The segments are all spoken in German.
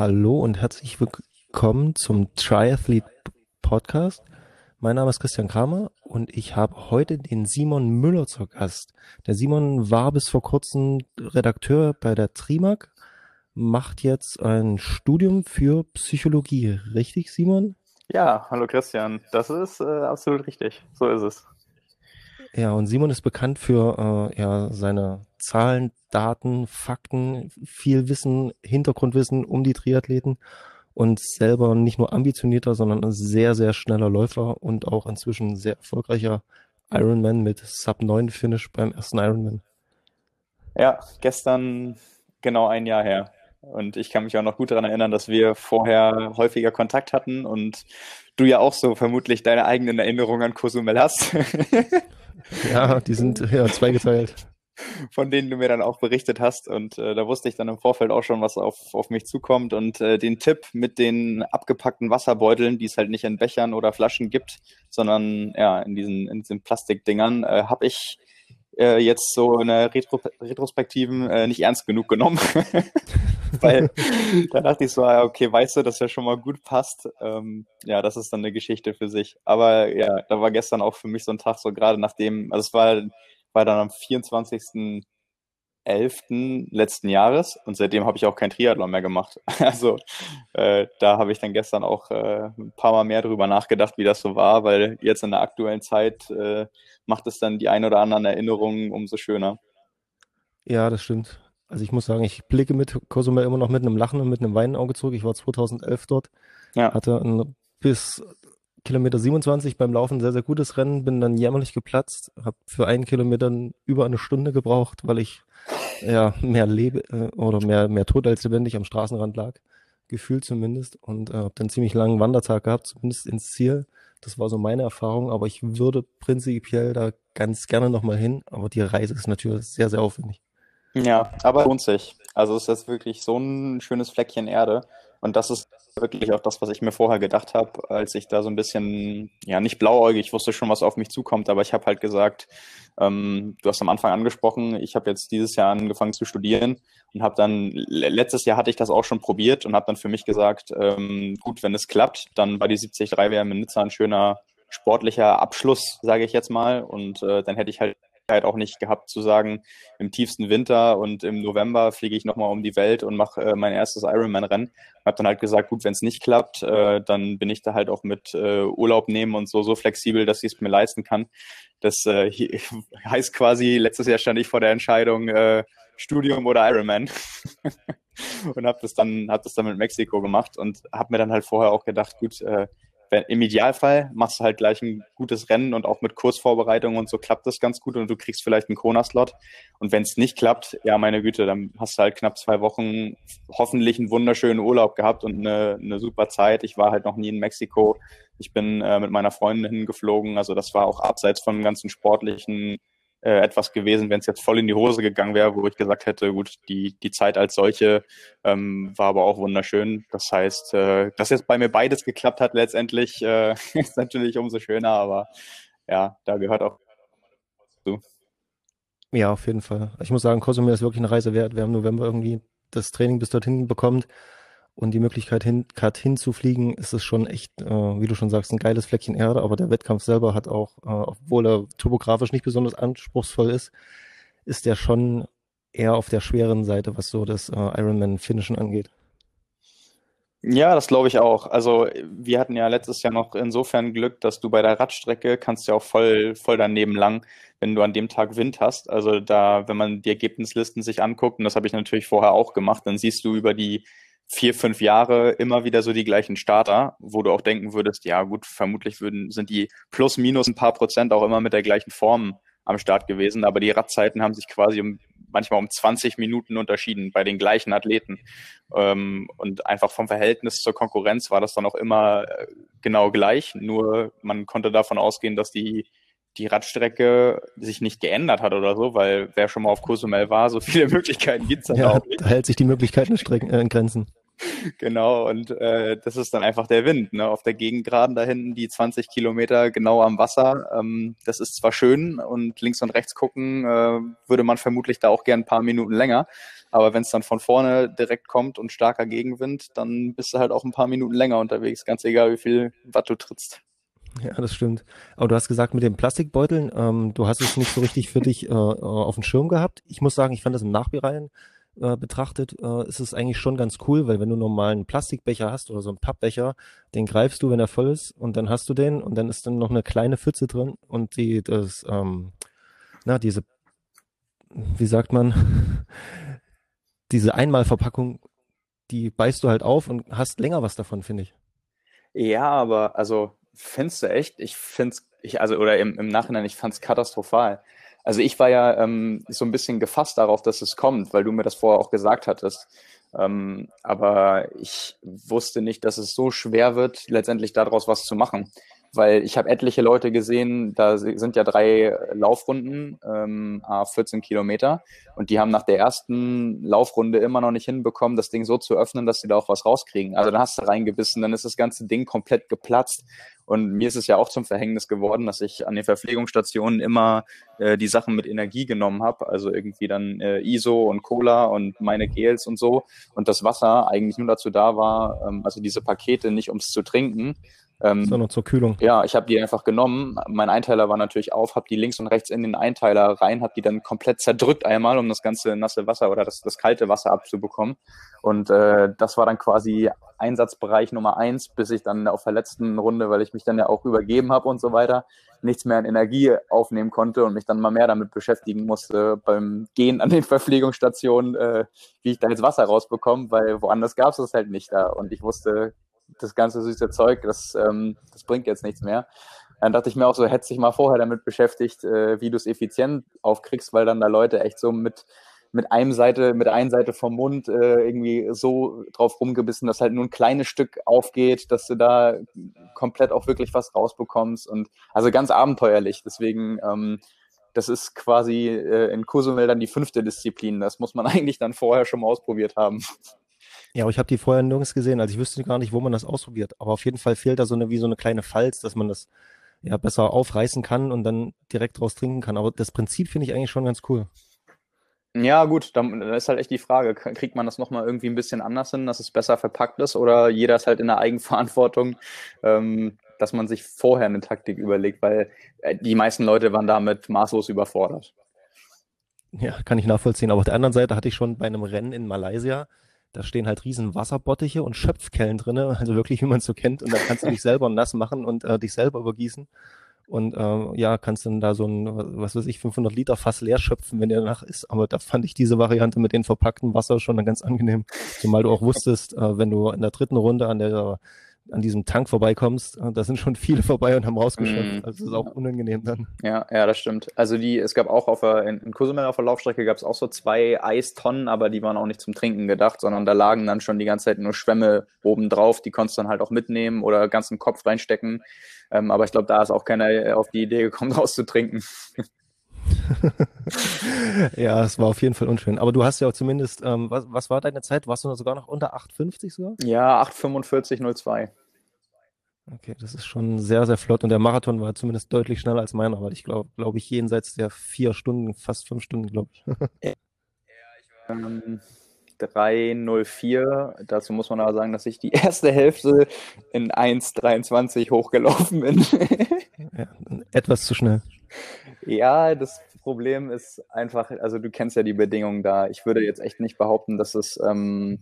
Hallo und herzlich willkommen zum Triathlete Podcast. Mein Name ist Christian Kramer und ich habe heute den Simon Müller zu Gast. Der Simon war bis vor kurzem Redakteur bei der Trimark, macht jetzt ein Studium für Psychologie. Richtig, Simon? Ja, hallo Christian. Das ist äh, absolut richtig. So ist es. Ja, und Simon ist bekannt für äh, ja, seine Zahlen, Daten, Fakten, viel Wissen, Hintergrundwissen um die Triathleten und selber nicht nur ambitionierter, sondern ein sehr, sehr schneller Läufer und auch inzwischen sehr erfolgreicher Ironman mit Sub 9 Finish beim ersten Ironman. Ja, gestern genau ein Jahr her. Und ich kann mich auch noch gut daran erinnern, dass wir vorher häufiger Kontakt hatten und du ja auch so vermutlich deine eigenen Erinnerungen an Cozumel hast. ja, die sind ja zweigeteilt. Von denen du mir dann auch berichtet hast. Und äh, da wusste ich dann im Vorfeld auch schon, was auf, auf mich zukommt. Und äh, den Tipp mit den abgepackten Wasserbeuteln, die es halt nicht in Bechern oder Flaschen gibt, sondern ja, in diesen, in diesen Plastikdingern, äh, habe ich äh, jetzt so in der Retro Retrospektiven äh, nicht ernst genug genommen. Weil da dachte ich so, okay, weißt du, dass ja schon mal gut passt. Ähm, ja, das ist dann eine Geschichte für sich. Aber ja, da war gestern auch für mich so ein Tag, so gerade nachdem, also es war, war dann am 24. 11. letzten Jahres und seitdem habe ich auch kein Triathlon mehr gemacht. Also äh, da habe ich dann gestern auch äh, ein paar Mal mehr drüber nachgedacht, wie das so war, weil jetzt in der aktuellen Zeit äh, macht es dann die ein oder anderen Erinnerungen umso schöner. Ja, das stimmt. Also ich muss sagen, ich blicke mit Cozumel immer noch mit einem Lachen und mit einem weinen Auge zurück. Ich war 2011 dort, ja. hatte ein bis Kilometer 27 beim Laufen sehr, sehr gutes Rennen, bin dann jämmerlich geplatzt, habe für einen Kilometer über eine Stunde gebraucht, weil ich ja mehr lebe äh, oder mehr, mehr tot als lebendig am Straßenrand lag, gefühlt zumindest und äh, habe dann ziemlich langen Wandertag gehabt, zumindest ins Ziel. Das war so meine Erfahrung, aber ich würde prinzipiell da ganz gerne nochmal hin, aber die Reise ist natürlich sehr, sehr aufwendig. Ja, aber lohnt sich. Also ist wirklich so ein schönes Fleckchen Erde und das ist wirklich auch das, was ich mir vorher gedacht habe, als ich da so ein bisschen, ja, nicht blauäugig, ich wusste schon, was auf mich zukommt, aber ich habe halt gesagt, ähm, du hast am Anfang angesprochen, ich habe jetzt dieses Jahr angefangen zu studieren und habe dann, letztes Jahr hatte ich das auch schon probiert und habe dann für mich gesagt, ähm, gut, wenn es klappt, dann war die 73 WM in Nizza ein schöner sportlicher Abschluss, sage ich jetzt mal, und äh, dann hätte ich halt Möglichkeit auch nicht gehabt zu sagen, im tiefsten Winter und im November fliege ich nochmal um die Welt und mache äh, mein erstes Ironman-Rennen. Habe dann halt gesagt, gut, wenn es nicht klappt, äh, dann bin ich da halt auch mit äh, Urlaub nehmen und so so flexibel, dass ich es mir leisten kann. Das äh, heißt quasi, letztes Jahr stand ich vor der Entscheidung, äh, Studium oder Ironman. und habe das dann das dann mit Mexiko gemacht und habe mir dann halt vorher auch gedacht, gut, äh, im Idealfall machst du halt gleich ein gutes Rennen und auch mit Kursvorbereitung und so klappt das ganz gut und du kriegst vielleicht einen Kona-Slot. Und wenn es nicht klappt, ja, meine Güte, dann hast du halt knapp zwei Wochen hoffentlich einen wunderschönen Urlaub gehabt und eine, eine super Zeit. Ich war halt noch nie in Mexiko. Ich bin äh, mit meiner Freundin hingeflogen. Also das war auch abseits von ganzen sportlichen äh, etwas gewesen, wenn es jetzt voll in die Hose gegangen wäre, wo ich gesagt hätte, gut, die, die Zeit als solche ähm, war aber auch wunderschön. Das heißt, äh, dass jetzt bei mir beides geklappt hat letztendlich, äh, ist natürlich umso schöner, aber ja, da gehört auch zu. Ja, auf jeden Fall. Ich muss sagen, Cosumel ist wirklich eine Reise wert. Wir haben November irgendwie das Training bis dorthin bekommen und die Möglichkeit hin, grad hinzufliegen, ist es schon echt, äh, wie du schon sagst, ein geiles Fleckchen Erde, aber der Wettkampf selber hat auch, äh, obwohl er topografisch nicht besonders anspruchsvoll ist, ist der schon eher auf der schweren Seite, was so das äh, Ironman-Finishen angeht. Ja, das glaube ich auch. Also wir hatten ja letztes Jahr noch insofern Glück, dass du bei der Radstrecke kannst ja auch voll, voll daneben lang, wenn du an dem Tag Wind hast. Also da, wenn man die Ergebnislisten sich anguckt, und das habe ich natürlich vorher auch gemacht, dann siehst du über die vier, fünf Jahre immer wieder so die gleichen Starter, wo du auch denken würdest, ja gut, vermutlich würden, sind die plus minus ein paar Prozent auch immer mit der gleichen Form am Start gewesen, aber die Radzeiten haben sich quasi um, manchmal um 20 Minuten unterschieden bei den gleichen Athleten. Ähm, und einfach vom Verhältnis zur Konkurrenz war das dann auch immer äh, genau gleich, nur man konnte davon ausgehen, dass die die Radstrecke sich nicht geändert hat oder so, weil wer schon mal auf Cozumel war, so viele Möglichkeiten gibt's dann ja, auch nicht. Da hält sich die Möglichkeiten in, Strecken, äh, in Grenzen. Genau, und äh, das ist dann einfach der Wind. Ne? Auf der Gegengraden da hinten die 20 Kilometer genau am Wasser. Ähm, das ist zwar schön und links und rechts gucken äh, würde man vermutlich da auch gern ein paar Minuten länger. Aber wenn es dann von vorne direkt kommt und starker Gegenwind, dann bist du halt auch ein paar Minuten länger unterwegs, ganz egal wie viel Watt du trittst. Ja, das stimmt. Aber du hast gesagt, mit den Plastikbeuteln, ähm, du hast es nicht so richtig für dich äh, auf dem Schirm gehabt. Ich muss sagen, ich fand das im Nachbereiten äh, betrachtet, äh, ist es eigentlich schon ganz cool, weil wenn du normal einen Plastikbecher hast oder so einen Pappbecher, den greifst du, wenn er voll ist, und dann hast du den und dann ist dann noch eine kleine Pfütze drin und die, das, ähm, na, diese, wie sagt man, diese Einmalverpackung, die beißt du halt auf und hast länger was davon, finde ich. Ja, aber also findest du echt? Ich find's, ich, also, oder im, im Nachhinein, ich fand's katastrophal. Also ich war ja ähm, so ein bisschen gefasst darauf, dass es kommt, weil du mir das vorher auch gesagt hattest. Ähm, aber ich wusste nicht, dass es so schwer wird, letztendlich daraus was zu machen weil ich habe etliche Leute gesehen, da sind ja drei Laufrunden, ähm, 14 Kilometer, und die haben nach der ersten Laufrunde immer noch nicht hinbekommen, das Ding so zu öffnen, dass sie da auch was rauskriegen. Also dann hast du reingebissen, dann ist das ganze Ding komplett geplatzt. Und mir ist es ja auch zum Verhängnis geworden, dass ich an den Verpflegungsstationen immer äh, die Sachen mit Energie genommen habe, also irgendwie dann äh, ISO und Cola und meine Gels und so. Und das Wasser eigentlich nur dazu da war, ähm, also diese Pakete nicht ums zu trinken, ähm, Sondern zur Kühlung. Ja, ich habe die einfach genommen. Mein Einteiler war natürlich auf, habe die links und rechts in den Einteiler rein, habe die dann komplett zerdrückt einmal, um das ganze nasse Wasser oder das, das kalte Wasser abzubekommen. Und äh, das war dann quasi Einsatzbereich Nummer eins, bis ich dann auf der letzten Runde, weil ich mich dann ja auch übergeben habe und so weiter, nichts mehr an Energie aufnehmen konnte und mich dann mal mehr damit beschäftigen musste beim Gehen an den Verpflegungsstationen, äh, wie ich da jetzt Wasser rausbekomme, weil woanders gab es das halt nicht da. Und ich wusste das ganze süße Zeug, das, ähm, das bringt jetzt nichts mehr. Dann dachte ich mir auch so, hätte dich mal vorher damit beschäftigt, äh, wie du es effizient aufkriegst, weil dann da Leute echt so mit, mit einem Seite, mit einer Seite vom Mund äh, irgendwie so drauf rumgebissen, dass halt nur ein kleines Stück aufgeht, dass du da komplett auch wirklich was rausbekommst und also ganz abenteuerlich. Deswegen, ähm, das ist quasi äh, in Cozumel dann die fünfte Disziplin. Das muss man eigentlich dann vorher schon mal ausprobiert haben. Ja, aber ich habe die vorher nirgends gesehen. Also ich wüsste gar nicht, wo man das ausprobiert. Aber auf jeden Fall fehlt da so eine wie so eine kleine Falz, dass man das ja besser aufreißen kann und dann direkt draus trinken kann. Aber das Prinzip finde ich eigentlich schon ganz cool. Ja, gut, dann ist halt echt die Frage, kriegt man das nochmal irgendwie ein bisschen anders hin, dass es besser verpackt ist oder jeder ist halt in der Eigenverantwortung, ähm, dass man sich vorher eine Taktik überlegt, weil äh, die meisten Leute waren damit maßlos überfordert. Ja, kann ich nachvollziehen. Aber auf der anderen Seite hatte ich schon bei einem Rennen in Malaysia da stehen halt riesen Wasserbottiche und Schöpfkellen drinne, also wirklich, wie man es so kennt. Und da kannst du dich selber nass machen und äh, dich selber übergießen. Und äh, ja, kannst dann da so ein, was weiß ich, 500 Liter Fass leer schöpfen, wenn der nach ist. Aber da fand ich diese Variante mit dem verpackten Wasser schon ganz angenehm. Zumal du auch wusstest, äh, wenn du in der dritten Runde an der an diesem Tank vorbeikommst, äh, da sind schon viele vorbei und haben rausgeschöpft. Mm. Also das ist auch unangenehm dann. Ja, ja, das stimmt. Also die, es gab auch auf der, in, in Cozumel auf der Laufstrecke gab es auch so zwei Eistonnen, aber die waren auch nicht zum Trinken gedacht, sondern da lagen dann schon die ganze Zeit nur Schwämme oben drauf, die konntest du dann halt auch mitnehmen oder ganz im Kopf reinstecken. Ähm, aber ich glaube, da ist auch keiner auf die Idee gekommen, rauszutrinken. ja, es war auf jeden Fall unschön. Aber du hast ja auch zumindest, ähm, was, was war deine Zeit? Warst du sogar noch unter 8,50 sogar? Ja, 8,45,02. Okay, das ist schon sehr, sehr flott. Und der Marathon war zumindest deutlich schneller als meiner, weil ich glaube, glaube ich, jenseits der vier Stunden, fast fünf Stunden, glaube ich. ja, ich war ähm, 3,04. Dazu muss man aber sagen, dass ich die erste Hälfte in 1,23 hochgelaufen bin. ja, etwas zu schnell. Ja, das Problem ist einfach, also du kennst ja die Bedingungen da. Ich würde jetzt echt nicht behaupten, dass es. Ähm,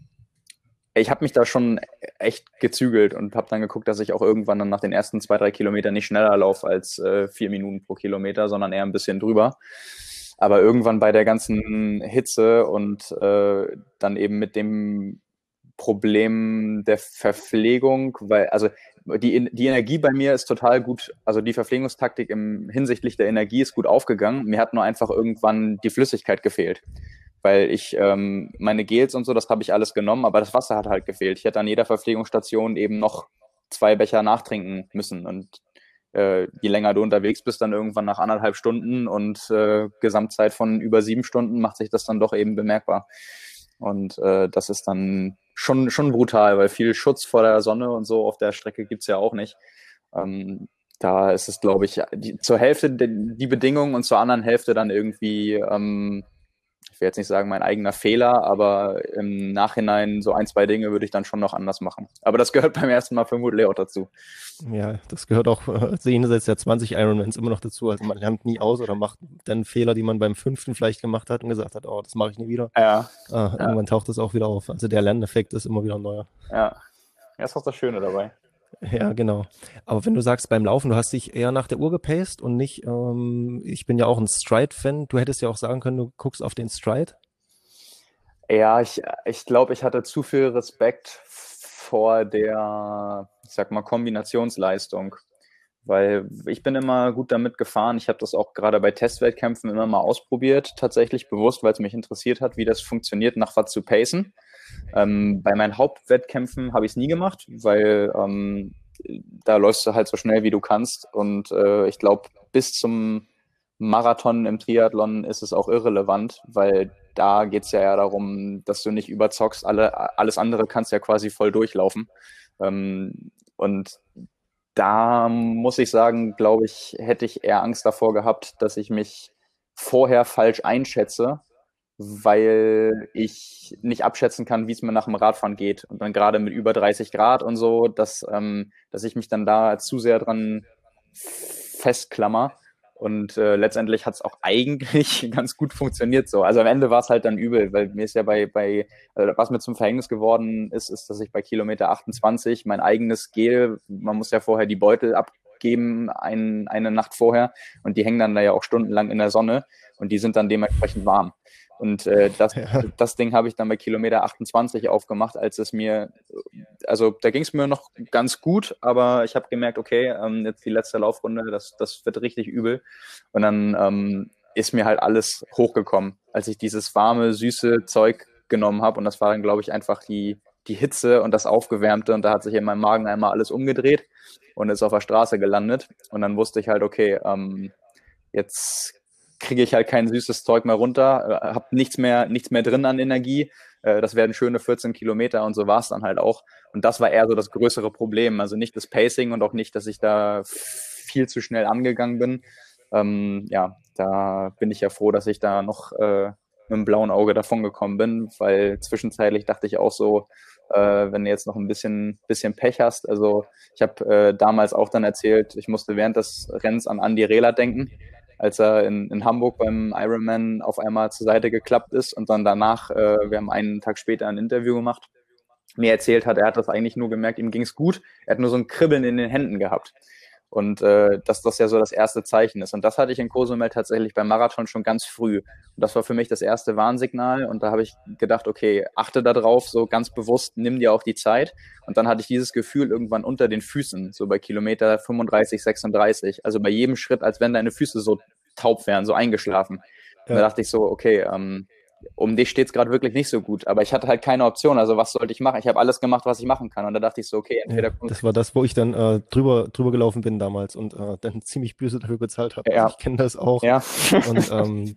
ich habe mich da schon echt gezügelt und habe dann geguckt, dass ich auch irgendwann dann nach den ersten zwei, drei Kilometern nicht schneller laufe als äh, vier Minuten pro Kilometer, sondern eher ein bisschen drüber. Aber irgendwann bei der ganzen Hitze und äh, dann eben mit dem Problem der Verpflegung, weil, also die, die Energie bei mir ist total gut, also die Verpflegungstaktik im hinsichtlich der Energie ist gut aufgegangen. Mir hat nur einfach irgendwann die Flüssigkeit gefehlt. Weil ich ähm, meine Gels und so, das habe ich alles genommen, aber das Wasser hat halt gefehlt. Ich hätte an jeder Verpflegungsstation eben noch zwei Becher nachtrinken müssen. Und äh, je länger du unterwegs bist, dann irgendwann nach anderthalb Stunden und äh, Gesamtzeit von über sieben Stunden macht sich das dann doch eben bemerkbar. Und äh, das ist dann schon, schon brutal, weil viel Schutz vor der Sonne und so auf der Strecke gibt es ja auch nicht. Ähm, da ist es, glaube ich, die, zur Hälfte die, die Bedingungen und zur anderen Hälfte dann irgendwie ähm, ich will jetzt nicht sagen mein eigener Fehler, aber im Nachhinein so ein, zwei Dinge würde ich dann schon noch anders machen. Aber das gehört beim ersten Mal vermutlich auch dazu. Ja, das gehört auch äh, jenseits der 20 Ironmans immer noch dazu. Also man lernt nie aus oder macht dann Fehler, die man beim fünften vielleicht gemacht hat und gesagt hat, oh, das mache ich nie wieder. Ja. Äh, ja. Irgendwann taucht das auch wieder auf. Also der Lerneffekt ist immer wieder neuer. Ja, das ist auch das Schöne dabei. Ja, genau. Aber wenn du sagst beim Laufen, du hast dich eher nach der Uhr gepaced und nicht, ähm, ich bin ja auch ein Stride-Fan, du hättest ja auch sagen können, du guckst auf den Stride. Ja, ich, ich glaube, ich hatte zu viel Respekt vor der, ich sag mal, Kombinationsleistung. Weil ich bin immer gut damit gefahren. Ich habe das auch gerade bei Testwettkämpfen immer mal ausprobiert, tatsächlich bewusst, weil es mich interessiert hat, wie das funktioniert, nach was zu pacen. Ähm, bei meinen Hauptwettkämpfen habe ich es nie gemacht, weil ähm, da läufst du halt so schnell, wie du kannst. Und äh, ich glaube, bis zum Marathon im Triathlon ist es auch irrelevant, weil da geht es ja, ja darum, dass du nicht überzockst. Alle, alles andere kannst ja quasi voll durchlaufen. Ähm, und da muss ich sagen, glaube ich, hätte ich eher Angst davor gehabt, dass ich mich vorher falsch einschätze weil ich nicht abschätzen kann, wie es mir nach dem Radfahren geht. Und dann gerade mit über 30 Grad und so, dass, ähm, dass ich mich dann da zu sehr dran festklammer. Und äh, letztendlich hat es auch eigentlich ganz gut funktioniert so. Also am Ende war es halt dann übel, weil mir ist ja bei, bei also was mir zum Verhängnis geworden ist, ist, dass ich bei Kilometer 28 mein eigenes Gel, man muss ja vorher die Beutel abgeben, ein, eine Nacht vorher, und die hängen dann da ja auch stundenlang in der Sonne und die sind dann dementsprechend warm. Und äh, das, ja. das Ding habe ich dann bei Kilometer 28 aufgemacht, als es mir, also da ging es mir noch ganz gut, aber ich habe gemerkt, okay, ähm, jetzt die letzte Laufrunde, das, das wird richtig übel. Und dann ähm, ist mir halt alles hochgekommen, als ich dieses warme, süße Zeug genommen habe. Und das war dann, glaube ich, einfach die, die Hitze und das Aufgewärmte. Und da hat sich in meinem Magen einmal alles umgedreht und ist auf der Straße gelandet. Und dann wusste ich halt, okay, ähm, jetzt kriege ich halt kein süßes Zeug mehr runter, äh, habe nichts mehr, nichts mehr drin an Energie. Äh, das werden schöne 14 Kilometer und so war es dann halt auch. Und das war eher so das größere Problem. Also nicht das Pacing und auch nicht, dass ich da viel zu schnell angegangen bin. Ähm, ja, da bin ich ja froh, dass ich da noch äh, mit einem blauen Auge davon gekommen bin, weil zwischenzeitlich dachte ich auch so, äh, wenn du jetzt noch ein bisschen, bisschen Pech hast. Also ich habe äh, damals auch dann erzählt, ich musste während des Rennens an Andy Rehler denken als er in, in Hamburg beim Ironman auf einmal zur Seite geklappt ist und dann danach, äh, wir haben einen Tag später ein Interview gemacht, mir erzählt hat, er hat das eigentlich nur gemerkt, ihm ging es gut, er hat nur so ein Kribbeln in den Händen gehabt. Und äh, dass das ja so das erste Zeichen ist. Und das hatte ich in Cozumel tatsächlich beim Marathon schon ganz früh. Und das war für mich das erste Warnsignal. Und da habe ich gedacht, okay, achte da drauf, so ganz bewusst, nimm dir auch die Zeit. Und dann hatte ich dieses Gefühl irgendwann unter den Füßen, so bei Kilometer 35, 36. Also bei jedem Schritt, als wenn deine Füße so taub wären, so eingeschlafen. Ja. Da dachte ich so, okay, ähm, um dich steht es gerade wirklich nicht so gut. Aber ich hatte halt keine Option. Also was sollte ich machen? Ich habe alles gemacht, was ich machen kann. Und da dachte ich so, okay, entweder. Ja, das war das, wo ich dann äh, drüber, drüber gelaufen bin damals und äh, dann ziemlich böse dafür bezahlt habe. Ja. Also ich kenne das auch. Ja. Und ähm,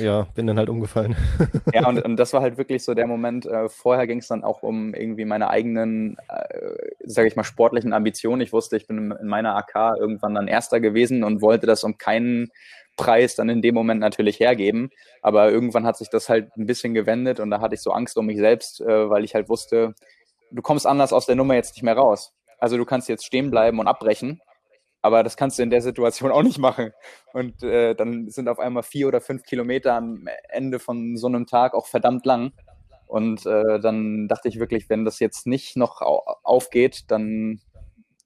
ja, bin dann halt umgefallen. Ja, und, und das war halt wirklich so der Moment. Äh, vorher ging es dann auch um irgendwie meine eigenen, äh, sage ich mal, sportlichen Ambitionen. Ich wusste, ich bin in meiner AK irgendwann dann Erster gewesen und wollte das um keinen Preis dann in dem Moment natürlich hergeben. Aber irgendwann hat sich das halt ein bisschen gewendet und da hatte ich so Angst um mich selbst, äh, weil ich halt wusste, du kommst anders aus der Nummer jetzt nicht mehr raus. Also du kannst jetzt stehen bleiben und abbrechen, aber das kannst du in der Situation auch nicht machen. Und äh, dann sind auf einmal vier oder fünf Kilometer am Ende von so einem Tag auch verdammt lang. Und äh, dann dachte ich wirklich, wenn das jetzt nicht noch aufgeht, dann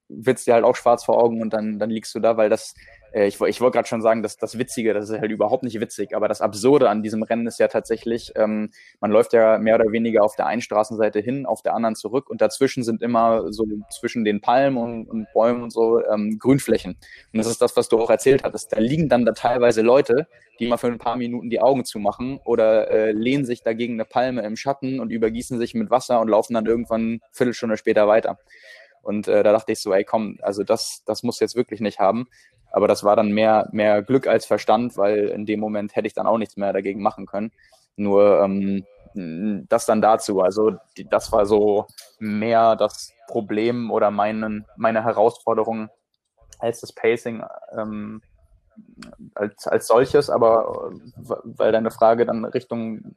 wird es dir halt auch schwarz vor Augen und dann, dann liegst du da, weil das äh, ich, ich wollte gerade schon sagen, dass das Witzige, das ist halt überhaupt nicht witzig, aber das Absurde an diesem Rennen ist ja tatsächlich, ähm, man läuft ja mehr oder weniger auf der einen Straßenseite hin, auf der anderen zurück und dazwischen sind immer so zwischen den Palmen und, und Bäumen und so ähm, Grünflächen. Und das ist das, was du auch erzählt hattest. Da liegen dann da teilweise Leute, die mal für ein paar Minuten die Augen zumachen oder äh, lehnen sich dagegen eine Palme im Schatten und übergießen sich mit Wasser und laufen dann irgendwann eine Viertelstunde später weiter. Und äh, da dachte ich so, ey, komm, also das, das muss jetzt wirklich nicht haben. Aber das war dann mehr, mehr Glück als Verstand, weil in dem Moment hätte ich dann auch nichts mehr dagegen machen können. Nur, ähm, das dann dazu. Also die, das war so mehr das Problem oder meinen, meine Herausforderung als das Pacing ähm, als, als solches, aber weil deine Frage dann Richtung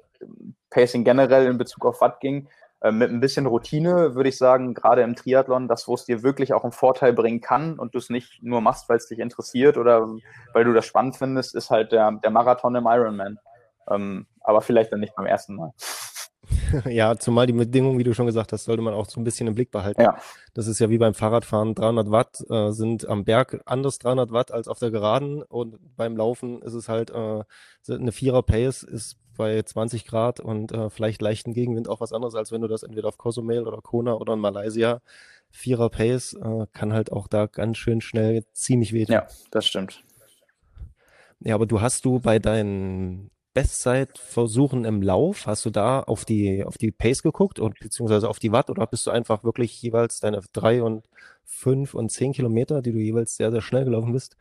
Pacing generell in Bezug auf Watt ging, äh, mit ein bisschen Routine würde ich sagen, gerade im Triathlon, das, wo es dir wirklich auch einen Vorteil bringen kann und du es nicht nur machst, weil es dich interessiert oder weil du das spannend findest, ist halt der, der Marathon im Ironman. Ähm, aber vielleicht dann nicht beim ersten Mal. ja, zumal die Bedingungen, wie du schon gesagt hast, sollte man auch so ein bisschen im Blick behalten. Ja. Das ist ja wie beim Fahrradfahren. 300 Watt äh, sind am Berg anders 300 Watt als auf der Geraden und beim Laufen ist es halt äh, eine Vierer Pace ist bei 20 Grad und äh, vielleicht leichten Gegenwind auch was anderes, als wenn du das entweder auf Cozumel oder Kona oder in Malaysia Vierer Pace äh, kann halt auch da ganz schön schnell ziemlich wehtun. Ja, das stimmt. Ja, aber du hast du bei deinen Bestzeitversuchen im Lauf, hast du da auf die, auf die Pace geguckt und beziehungsweise auf die Watt oder bist du einfach wirklich jeweils deine drei und fünf und zehn Kilometer, die du jeweils sehr, sehr schnell gelaufen bist,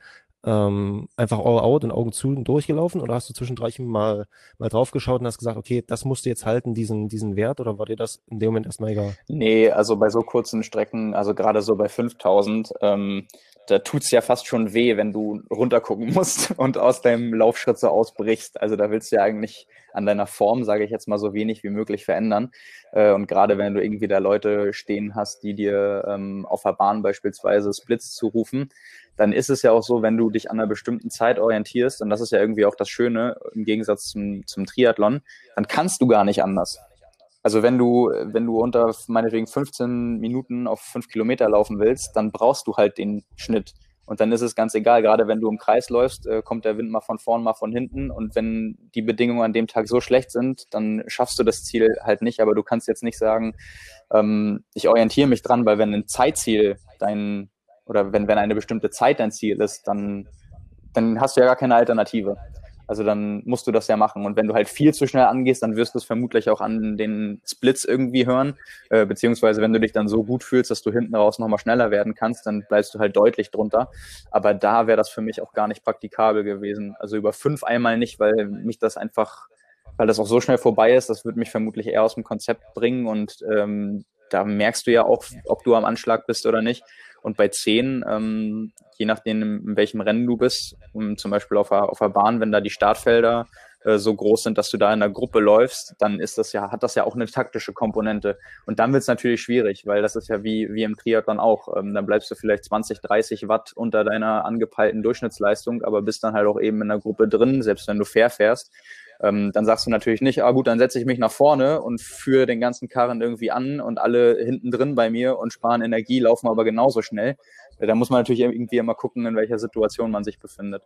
ähm, einfach all out und Augen zu und durchgelaufen oder hast du zwischendurch mal, mal drauf geschaut und hast gesagt, okay, das musst du jetzt halten, diesen, diesen Wert oder war dir das in dem Moment erstmal egal? Nee, also bei so kurzen Strecken, also gerade so bei 5000, ähm, da tut's ja fast schon weh, wenn du runtergucken musst und aus deinem Laufschritt so ausbrichst. Also da willst du ja eigentlich an deiner Form, sage ich jetzt mal, so wenig wie möglich verändern. Äh, und gerade wenn du irgendwie da Leute stehen hast, die dir ähm, auf der Bahn beispielsweise Splits zurufen, dann ist es ja auch so, wenn du dich an einer bestimmten Zeit orientierst, und das ist ja irgendwie auch das Schöne im Gegensatz zum, zum Triathlon, dann kannst du gar nicht anders. Also wenn du, wenn du unter meinetwegen 15 Minuten auf 5 Kilometer laufen willst, dann brauchst du halt den Schnitt. Und dann ist es ganz egal, gerade wenn du im Kreis läufst, äh, kommt der Wind mal von vorn, mal von hinten. Und wenn die Bedingungen an dem Tag so schlecht sind, dann schaffst du das Ziel halt nicht. Aber du kannst jetzt nicht sagen, ähm, ich orientiere mich dran, weil wenn ein Zeitziel dein, oder wenn, wenn eine bestimmte Zeit dein Ziel ist, dann, dann hast du ja gar keine Alternative. Also dann musst du das ja machen. Und wenn du halt viel zu schnell angehst, dann wirst du es vermutlich auch an den Splits irgendwie hören. Äh, beziehungsweise wenn du dich dann so gut fühlst, dass du hinten raus nochmal schneller werden kannst, dann bleibst du halt deutlich drunter. Aber da wäre das für mich auch gar nicht praktikabel gewesen. Also über fünf einmal nicht, weil mich das einfach, weil das auch so schnell vorbei ist, das würde mich vermutlich eher aus dem Konzept bringen. Und ähm, da merkst du ja auch, ob du am Anschlag bist oder nicht. Und bei 10, ähm, je nachdem, in welchem Rennen du bist, um, zum Beispiel auf der, auf der Bahn, wenn da die Startfelder äh, so groß sind, dass du da in der Gruppe läufst, dann ist das ja, hat das ja auch eine taktische Komponente. Und dann wird es natürlich schwierig, weil das ist ja wie, wie im Triathlon auch. Ähm, dann bleibst du vielleicht 20, 30 Watt unter deiner angepeilten Durchschnittsleistung, aber bist dann halt auch eben in der Gruppe drin, selbst wenn du fair fährst ähm, dann sagst du natürlich nicht, ah gut, dann setze ich mich nach vorne und führe den ganzen Karren irgendwie an und alle hinten drin bei mir und sparen Energie, laufen aber genauso schnell. Äh, da muss man natürlich irgendwie immer gucken, in welcher Situation man sich befindet.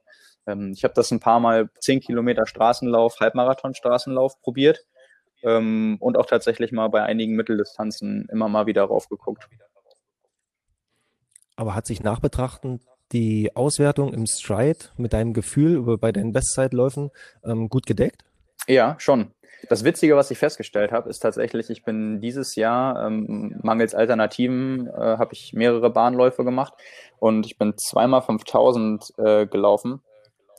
Ähm, ich habe das ein paar Mal 10 Kilometer Straßenlauf, Halbmarathon-Straßenlauf probiert ähm, und auch tatsächlich mal bei einigen Mitteldistanzen immer mal wieder raufgeguckt. Aber hat sich nachbetrachtend die Auswertung im Stride mit deinem Gefühl bei deinen Bestzeitläufen ähm, gut gedeckt? Ja, schon. Das Witzige, was ich festgestellt habe, ist tatsächlich, ich bin dieses Jahr ähm, mangels Alternativen äh, habe ich mehrere Bahnläufe gemacht und ich bin zweimal 5000 äh, gelaufen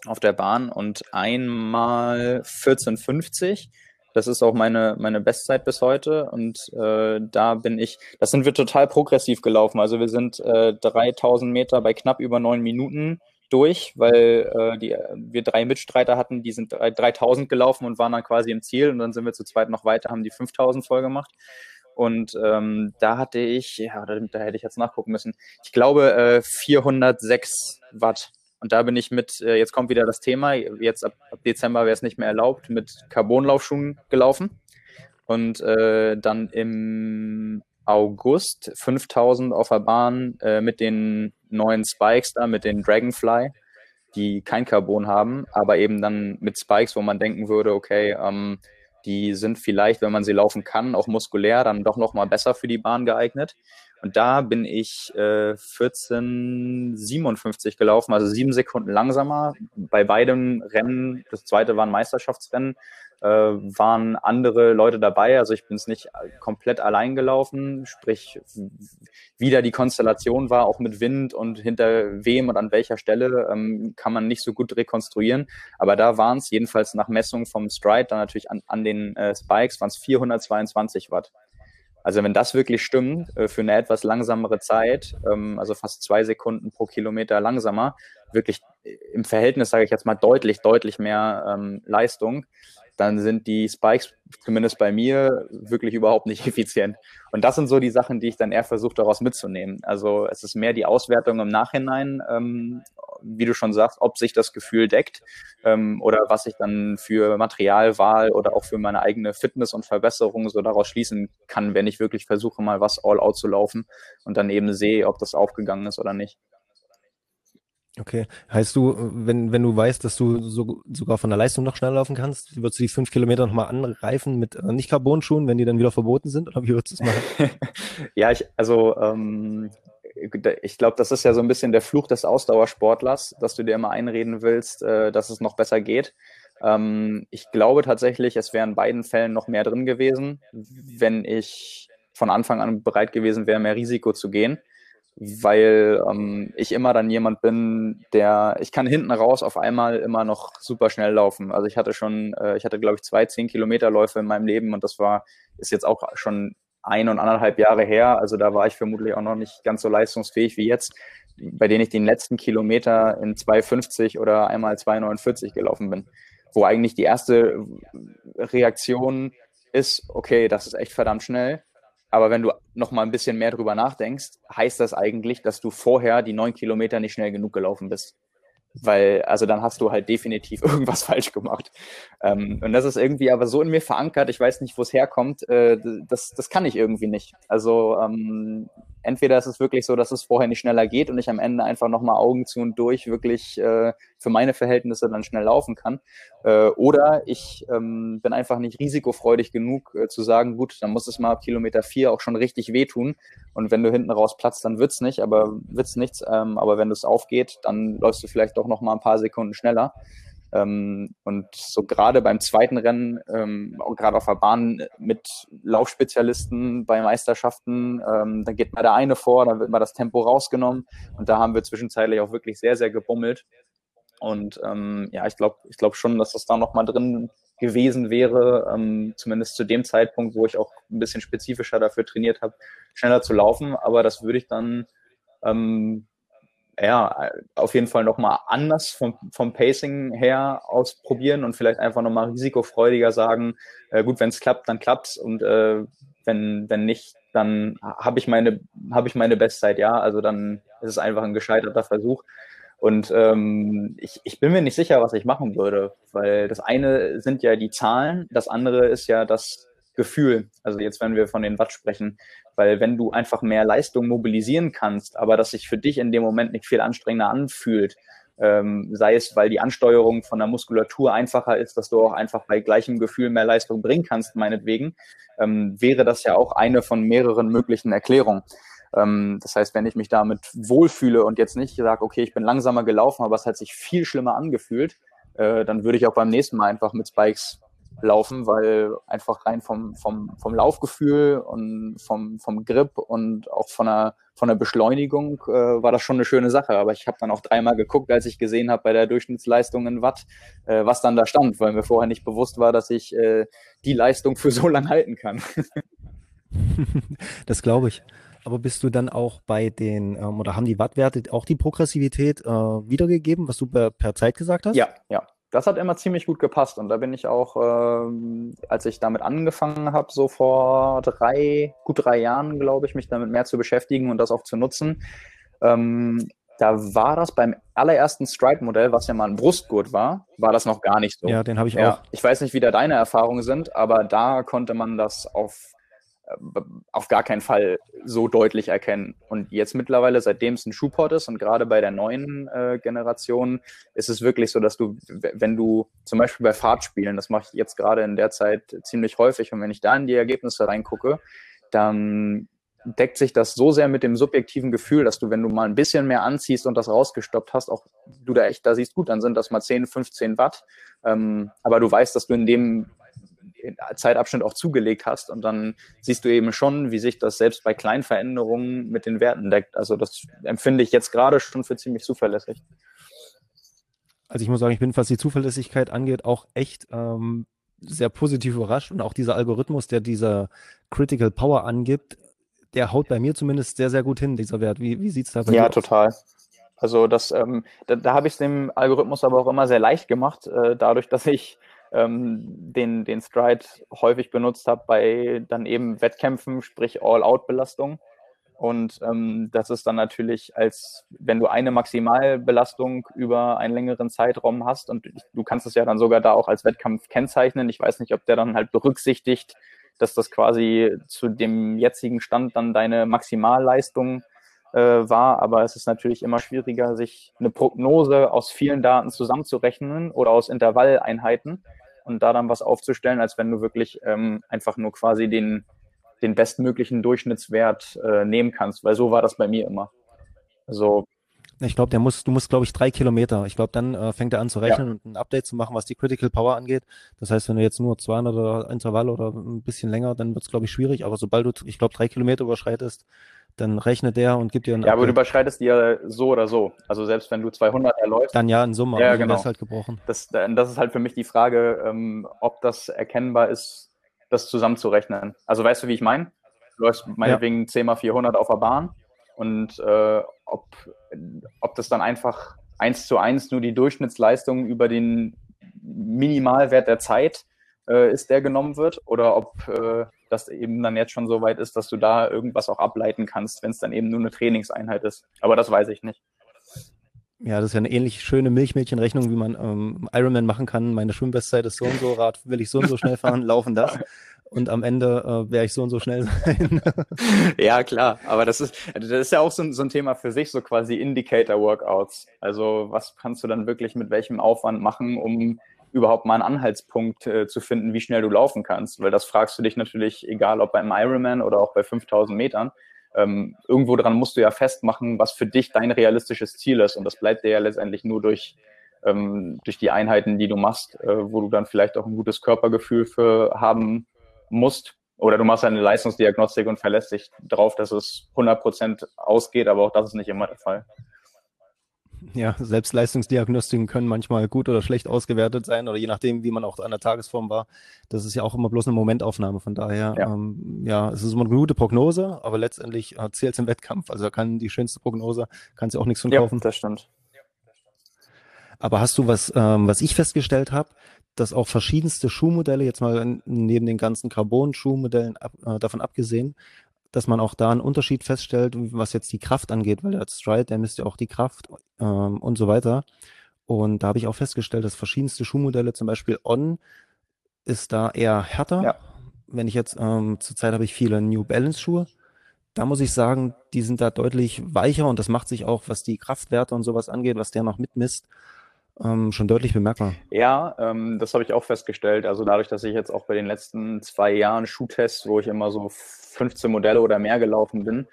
auf der Bahn und einmal 1450 das ist auch meine, meine Bestzeit bis heute. Und äh, da bin ich, das sind wir total progressiv gelaufen. Also wir sind äh, 3000 Meter bei knapp über neun Minuten durch, weil äh, die, wir drei Mitstreiter hatten, die sind 3000 gelaufen und waren dann quasi im Ziel. Und dann sind wir zu zweit noch weiter, haben die 5000 voll gemacht. Und ähm, da hatte ich, ja, da, da hätte ich jetzt nachgucken müssen, ich glaube äh, 406 Watt und da bin ich mit, äh, jetzt kommt wieder das Thema, jetzt ab, ab Dezember wäre es nicht mehr erlaubt, mit Carbonlaufschuhen gelaufen. Und äh, dann im August 5000 auf der Bahn äh, mit den neuen Spikes da, mit den Dragonfly, die kein Carbon haben, aber eben dann mit Spikes, wo man denken würde, okay, ähm, die sind vielleicht, wenn man sie laufen kann, auch muskulär, dann doch nochmal besser für die Bahn geeignet. Und da bin ich äh, 14,57 gelaufen, also sieben Sekunden langsamer. Bei beiden Rennen, das zweite war ein Meisterschaftsrennen, waren andere Leute dabei. Also ich bin es nicht komplett allein gelaufen, sprich wieder die Konstellation war, auch mit Wind und hinter wem und an welcher Stelle, ähm, kann man nicht so gut rekonstruieren. Aber da waren es jedenfalls nach Messung vom Stride, dann natürlich an, an den äh, Spikes, waren es 422 Watt. Also wenn das wirklich stimmt, äh, für eine etwas langsamere Zeit, ähm, also fast zwei Sekunden pro Kilometer langsamer, wirklich im Verhältnis, sage ich jetzt mal, deutlich, deutlich mehr ähm, Leistung, dann sind die Spikes, zumindest bei mir, wirklich überhaupt nicht effizient. Und das sind so die Sachen, die ich dann eher versuche, daraus mitzunehmen. Also es ist mehr die Auswertung im Nachhinein, ähm, wie du schon sagst, ob sich das Gefühl deckt ähm, oder was ich dann für Materialwahl oder auch für meine eigene Fitness und Verbesserung so daraus schließen kann, wenn ich wirklich versuche, mal was all out zu laufen und dann eben sehe, ob das aufgegangen ist oder nicht. Okay. Heißt du, wenn, wenn du weißt, dass du so, sogar von der Leistung noch schneller laufen kannst, würdest du die fünf Kilometer nochmal anreifen mit äh, nicht Carbon-Schuhen, wenn die dann wieder verboten sind? Oder wie würdest du es machen? ja, ich, also ähm, ich glaube, das ist ja so ein bisschen der Fluch des Ausdauersportlers, dass du dir immer einreden willst, äh, dass es noch besser geht. Ähm, ich glaube tatsächlich, es wäre in beiden Fällen noch mehr drin gewesen, wenn ich von Anfang an bereit gewesen wäre, mehr Risiko zu gehen weil ähm, ich immer dann jemand bin, der, ich kann hinten raus auf einmal immer noch super schnell laufen. Also ich hatte schon, äh, ich hatte glaube ich zwei zehn Kilometer Läufe in meinem Leben und das war, ist jetzt auch schon ein und anderthalb Jahre her. Also da war ich vermutlich auch noch nicht ganz so leistungsfähig wie jetzt, bei denen ich den letzten Kilometer in 2,50 oder einmal 2,49 gelaufen bin. Wo eigentlich die erste Reaktion ist, okay, das ist echt verdammt schnell. Aber wenn du noch mal ein bisschen mehr drüber nachdenkst, heißt das eigentlich, dass du vorher die neun Kilometer nicht schnell genug gelaufen bist. Weil, also dann hast du halt definitiv irgendwas falsch gemacht. Ähm, und das ist irgendwie aber so in mir verankert, ich weiß nicht, wo es herkommt, äh, das, das kann ich irgendwie nicht. Also ähm, entweder ist es wirklich so, dass es vorher nicht schneller geht und ich am Ende einfach nochmal Augen zu und durch wirklich äh, für meine Verhältnisse dann schnell laufen kann. Äh, oder ich ähm, bin einfach nicht risikofreudig genug äh, zu sagen, gut, dann muss es mal ab Kilometer vier auch schon richtig wehtun. Und wenn du hinten raus platzt, dann wird's nicht, aber wird's nichts. Ähm, aber wenn es aufgeht, dann läufst du vielleicht doch noch mal ein paar Sekunden schneller. Ähm, und so gerade beim zweiten Rennen, ähm, gerade auf der Bahn mit Laufspezialisten bei Meisterschaften, ähm, dann geht mal der eine vor, dann wird mal das Tempo rausgenommen und da haben wir zwischenzeitlich auch wirklich sehr, sehr gebummelt. Und ähm, ja, ich glaube ich glaube schon, dass das da nochmal drin gewesen wäre, ähm, zumindest zu dem Zeitpunkt, wo ich auch ein bisschen spezifischer dafür trainiert habe, schneller zu laufen. Aber das würde ich dann ähm, ja, auf jeden Fall nochmal anders vom, vom Pacing her ausprobieren und vielleicht einfach nochmal risikofreudiger sagen, äh, gut, wenn es klappt, dann klappt's und äh, wenn, wenn nicht, dann habe ich meine, ich meine Bestzeit, ja. Also dann ist es einfach ein gescheiterter Versuch. Und ähm, ich, ich bin mir nicht sicher, was ich machen würde, weil das eine sind ja die Zahlen, das andere ist ja das Gefühl. Also jetzt, wenn wir von den Watt sprechen, weil wenn du einfach mehr Leistung mobilisieren kannst, aber das sich für dich in dem Moment nicht viel anstrengender anfühlt, ähm, sei es, weil die Ansteuerung von der Muskulatur einfacher ist, dass du auch einfach bei gleichem Gefühl mehr Leistung bringen kannst, meinetwegen, ähm, wäre das ja auch eine von mehreren möglichen Erklärungen. Ähm, das heißt, wenn ich mich damit wohlfühle und jetzt nicht sage, okay, ich bin langsamer gelaufen, aber es hat sich viel schlimmer angefühlt, äh, dann würde ich auch beim nächsten Mal einfach mit Spikes laufen, weil einfach rein vom, vom, vom Laufgefühl und vom, vom Grip und auch von der, von der Beschleunigung äh, war das schon eine schöne Sache. Aber ich habe dann auch dreimal geguckt, als ich gesehen habe bei der Durchschnittsleistung in Watt, äh, was dann da stand, weil mir vorher nicht bewusst war, dass ich äh, die Leistung für so lange halten kann. das glaube ich. Aber bist du dann auch bei den, ähm, oder haben die Wattwerte auch die Progressivität äh, wiedergegeben, was du per, per Zeit gesagt hast? Ja, ja das hat immer ziemlich gut gepasst. Und da bin ich auch, ähm, als ich damit angefangen habe, so vor drei, gut drei Jahren, glaube ich, mich damit mehr zu beschäftigen und das auch zu nutzen. Ähm, da war das beim allerersten Stride-Modell, was ja mal ein Brustgurt war, war das noch gar nicht so. Ja, den habe ich ja, auch. Ich weiß nicht, wie da deine Erfahrungen sind, aber da konnte man das auf auf gar keinen Fall so deutlich erkennen. Und jetzt mittlerweile, seitdem es ein Schuhport ist und gerade bei der neuen äh, Generation, ist es wirklich so, dass du, wenn du zum Beispiel bei Fahrtspielen, das mache ich jetzt gerade in der Zeit ziemlich häufig, und wenn ich da in die Ergebnisse reingucke, dann deckt sich das so sehr mit dem subjektiven Gefühl, dass du, wenn du mal ein bisschen mehr anziehst und das rausgestoppt hast, auch du da echt da siehst, gut, dann sind das mal 10, 15 Watt. Ähm, aber du weißt, dass du in dem Zeitabschnitt auch zugelegt hast. Und dann siehst du eben schon, wie sich das selbst bei kleinen Veränderungen mit den Werten deckt. Also das empfinde ich jetzt gerade schon für ziemlich zuverlässig. Also ich muss sagen, ich bin, was die Zuverlässigkeit angeht, auch echt ähm, sehr positiv überrascht. Und auch dieser Algorithmus, der dieser Critical Power angibt, der haut bei mir zumindest sehr, sehr gut hin, dieser Wert. Wie, wie sieht es da bei ja, dir aus? Ja, total. Also das, ähm, da, da habe ich es dem Algorithmus aber auch immer sehr leicht gemacht, äh, dadurch, dass ich ähm, den, den Stride häufig benutzt habe bei dann eben Wettkämpfen, sprich All-Out-Belastung. Und ähm, das ist dann natürlich, als wenn du eine Maximalbelastung über einen längeren Zeitraum hast und du kannst es ja dann sogar da auch als Wettkampf kennzeichnen. Ich weiß nicht, ob der dann halt berücksichtigt, dass das quasi zu dem jetzigen Stand dann deine Maximalleistung äh, war, aber es ist natürlich immer schwieriger, sich eine Prognose aus vielen Daten zusammenzurechnen oder aus Intervalleinheiten und da dann was aufzustellen, als wenn du wirklich ähm, einfach nur quasi den, den bestmöglichen Durchschnittswert äh, nehmen kannst, weil so war das bei mir immer. Also ich glaube, der muss, du musst, glaube ich, drei Kilometer. Ich glaube, dann äh, fängt er an zu rechnen ja. und ein Update zu machen, was die Critical Power angeht. Das heißt, wenn du jetzt nur 200 oder Intervall oder ein bisschen länger, dann wird es, glaube ich, schwierig. Aber sobald du, ich glaube, drei Kilometer überschreitest, dann rechnet der und gibt dir ein. Ja, aber du überschreitest die ja so oder so. Also selbst wenn du 200 erläufst. Dann ja, in Summe. Ja, also genau. ist halt gebrochen. Das, das ist halt für mich die Frage, ähm, ob das erkennbar ist, das zusammenzurechnen. Also weißt du, wie ich meine? Du läufst meinetwegen ja. 10 mal 400 auf der Bahn und äh, ob, ob das dann einfach eins zu eins nur die Durchschnittsleistung über den Minimalwert der Zeit äh, ist, der genommen wird, oder ob äh, das eben dann jetzt schon so weit ist, dass du da irgendwas auch ableiten kannst, wenn es dann eben nur eine Trainingseinheit ist. Aber das weiß ich nicht. Ja, das ist ja eine ähnlich schöne Milchmädchenrechnung, wie man ähm, Ironman machen kann. Meine Schwimmbestzeit ist so und so, Rad will ich so und so schnell fahren, laufen das. Und am Ende äh, werde ich so und so schnell sein. ja, klar. Aber das ist, das ist ja auch so, so ein Thema für sich, so quasi Indicator-Workouts. Also was kannst du dann wirklich mit welchem Aufwand machen, um überhaupt mal einen Anhaltspunkt äh, zu finden, wie schnell du laufen kannst. Weil das fragst du dich natürlich, egal ob beim Ironman oder auch bei 5000 Metern. Ähm, irgendwo dran musst du ja festmachen, was für dich dein realistisches Ziel ist. Und das bleibt dir ja letztendlich nur durch, ähm, durch die Einheiten, die du machst, äh, wo du dann vielleicht auch ein gutes Körpergefühl für haben musst. Oder du machst eine Leistungsdiagnostik und verlässt dich darauf, dass es 100 Prozent ausgeht, aber auch das ist nicht immer der Fall ja, Selbstleistungsdiagnostiken können manchmal gut oder schlecht ausgewertet sein oder je nachdem, wie man auch an der Tagesform war. Das ist ja auch immer bloß eine Momentaufnahme. Von daher, ja, ähm, ja es ist immer eine gute Prognose, aber letztendlich äh, zählt es im Wettkampf. Also da kann die schönste Prognose, kannst du auch nichts von kaufen. Ja, das stimmt. Aber hast du was, ähm, was ich festgestellt habe, dass auch verschiedenste Schuhmodelle, jetzt mal neben den ganzen Carbon-Schuhmodellen ab, äh, davon abgesehen, dass man auch da einen Unterschied feststellt, was jetzt die Kraft angeht, weil der Stride, der misst ja auch die Kraft ähm, und so weiter. Und da habe ich auch festgestellt, dass verschiedenste Schuhmodelle, zum Beispiel On, ist da eher härter. Ja. Wenn ich jetzt, ähm, zurzeit habe ich viele New Balance Schuhe. Da muss ich sagen, die sind da deutlich weicher und das macht sich auch, was die Kraftwerte und sowas angeht, was der noch mitmisst, ähm, schon deutlich bemerkbar. Ja, ähm, das habe ich auch festgestellt. Also dadurch, dass ich jetzt auch bei den letzten zwei Jahren Schuhtests, wo ich immer so 15 Modelle oder mehr gelaufen bin,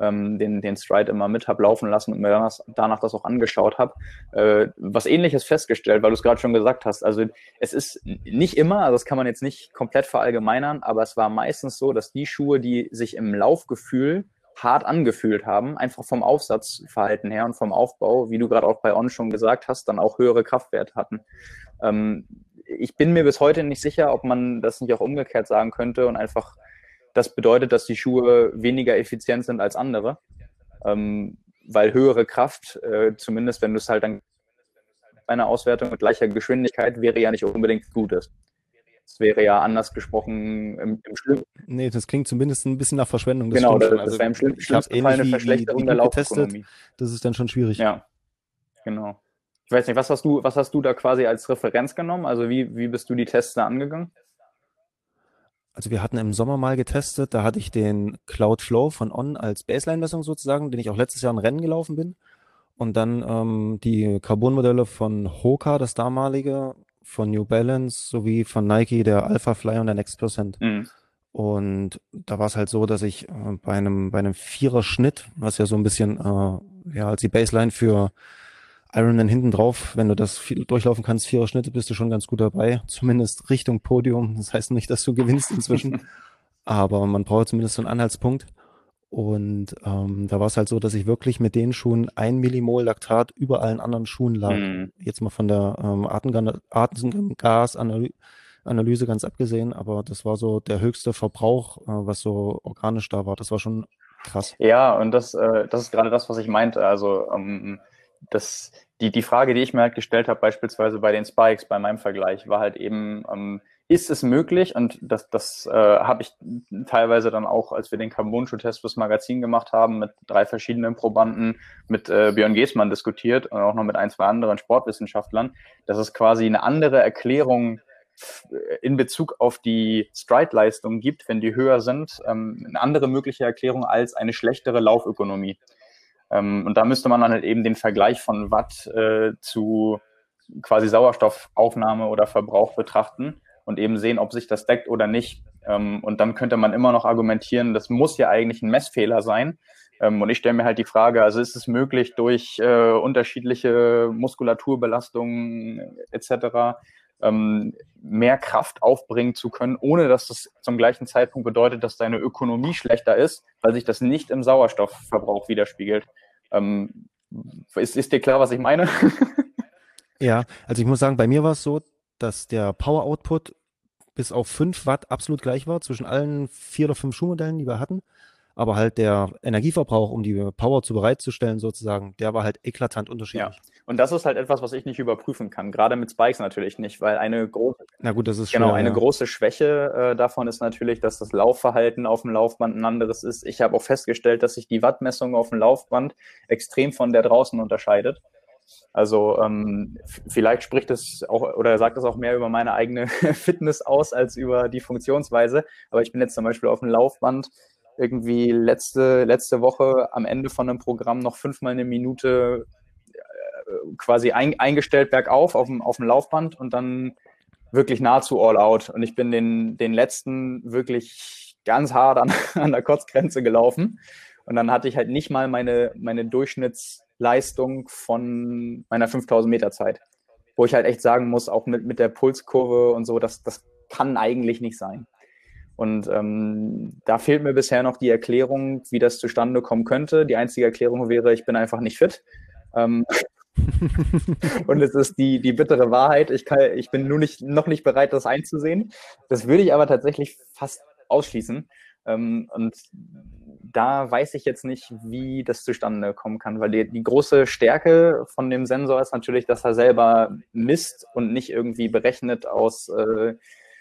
ähm, den, den Stride immer mit habe laufen lassen und mir danach, danach das auch angeschaut habe, äh, was ähnliches festgestellt, weil du es gerade schon gesagt hast. Also es ist nicht immer, also das kann man jetzt nicht komplett verallgemeinern, aber es war meistens so, dass die Schuhe, die sich im Laufgefühl hart angefühlt haben, einfach vom Aufsatzverhalten her und vom Aufbau, wie du gerade auch bei On schon gesagt hast, dann auch höhere Kraftwerte hatten. Ähm, ich bin mir bis heute nicht sicher, ob man das nicht auch umgekehrt sagen könnte und einfach das bedeutet, dass die Schuhe weniger effizient sind als andere, ähm, weil höhere Kraft, äh, zumindest wenn du es halt dann bei einer Auswertung mit gleicher Geschwindigkeit, wäre ja nicht unbedingt Gutes. Das wäre ja anders gesprochen im, im Schlimmsten. Nee, das klingt zumindest ein bisschen nach Verschwendung. Das genau, das, also, das wäre im schlimm, schlimmsten Fall eine Verschlechterung der Laufökonomie. Das ist dann schon schwierig. Ja, genau. Ich weiß nicht, was hast du, was hast du da quasi als Referenz genommen? Also wie, wie bist du die Tests da angegangen? Also wir hatten im Sommer mal getestet, da hatte ich den Cloud Flow von On als Baseline-Messung sozusagen, den ich auch letztes Jahr ein Rennen gelaufen bin. Und dann ähm, die Carbon-Modelle von Hoka, das damalige, von New Balance sowie von Nike, der Alpha Fly und der Next Percent. Mhm. Und da war es halt so, dass ich äh, bei einem bei einem Vierer Schnitt, was ja so ein bisschen äh, ja als die Baseline für Ironman hinten drauf, wenn du das viel durchlaufen kannst, vierer Schnitte, bist du schon ganz gut dabei. Zumindest Richtung Podium. Das heißt nicht, dass du gewinnst inzwischen. aber man braucht zumindest so einen Anhaltspunkt. Und ähm, da war es halt so, dass ich wirklich mit den Schuhen ein Millimol Laktat über allen anderen Schuhen lag. Mhm. Jetzt mal von der ähm, Atemgasanalyse ganz abgesehen, aber das war so der höchste Verbrauch, äh, was so organisch da war. Das war schon krass. Ja, und das, äh, das ist gerade das, was ich meinte. Also ähm, das, die, die Frage, die ich mir halt gestellt habe, beispielsweise bei den Spikes, bei meinem Vergleich, war halt eben, ähm, ist es möglich, und das, das äh, habe ich teilweise dann auch, als wir den Carbon-Schuh-Test fürs Magazin gemacht haben, mit drei verschiedenen Probanden, mit äh, Björn Geßmann diskutiert und auch noch mit ein, zwei anderen Sportwissenschaftlern, dass es quasi eine andere Erklärung in Bezug auf die Stride-Leistung gibt, wenn die höher sind, ähm, eine andere mögliche Erklärung als eine schlechtere Laufökonomie. Ähm, und da müsste man dann halt eben den Vergleich von Watt äh, zu quasi Sauerstoffaufnahme oder Verbrauch betrachten und eben sehen, ob sich das deckt oder nicht. Ähm, und dann könnte man immer noch argumentieren, das muss ja eigentlich ein Messfehler sein. Ähm, und ich stelle mir halt die Frage, also ist es möglich, durch äh, unterschiedliche Muskulaturbelastungen etc. Ähm, mehr Kraft aufbringen zu können, ohne dass das zum gleichen Zeitpunkt bedeutet, dass deine Ökonomie schlechter ist, weil sich das nicht im Sauerstoffverbrauch widerspiegelt. Ähm, ist, ist dir klar, was ich meine? ja, also ich muss sagen, bei mir war es so, dass der Power Output bis auf 5 Watt absolut gleich war zwischen allen vier oder fünf Schuhmodellen, die wir hatten. Aber halt der Energieverbrauch, um die Power zu bereitzustellen, sozusagen, der war halt eklatant unterschiedlich. Ja. Und das ist halt etwas, was ich nicht überprüfen kann. Gerade mit Spikes natürlich nicht, weil eine große, Na gut, das ist genau schwer, eine ja. große Schwäche äh, davon ist natürlich, dass das Laufverhalten auf dem Laufband ein anderes ist. Ich habe auch festgestellt, dass sich die Wattmessung auf dem Laufband extrem von der draußen unterscheidet. Also ähm, vielleicht spricht es auch oder sagt es auch mehr über meine eigene Fitness aus als über die Funktionsweise. Aber ich bin jetzt zum Beispiel auf dem Laufband irgendwie letzte, letzte Woche am Ende von einem Programm noch fünfmal eine Minute äh, quasi ein, eingestellt bergauf auf dem, auf dem Laufband und dann wirklich nahezu all out. Und ich bin den, den letzten wirklich ganz hart an, an der Kotzgrenze gelaufen. Und dann hatte ich halt nicht mal meine, meine Durchschnitts- Leistung von meiner 5000 Meter Zeit. Wo ich halt echt sagen muss, auch mit, mit der Pulskurve und so, das, das kann eigentlich nicht sein. Und ähm, da fehlt mir bisher noch die Erklärung, wie das zustande kommen könnte. Die einzige Erklärung wäre, ich bin einfach nicht fit. Ähm, und es ist die, die bittere Wahrheit. Ich, kann, ich bin nur nicht, noch nicht bereit, das einzusehen. Das würde ich aber tatsächlich fast ausschließen. Ähm, und da weiß ich jetzt nicht, wie das zustande kommen kann, weil die, die, große Stärke von dem Sensor ist natürlich, dass er selber misst und nicht irgendwie berechnet aus, äh,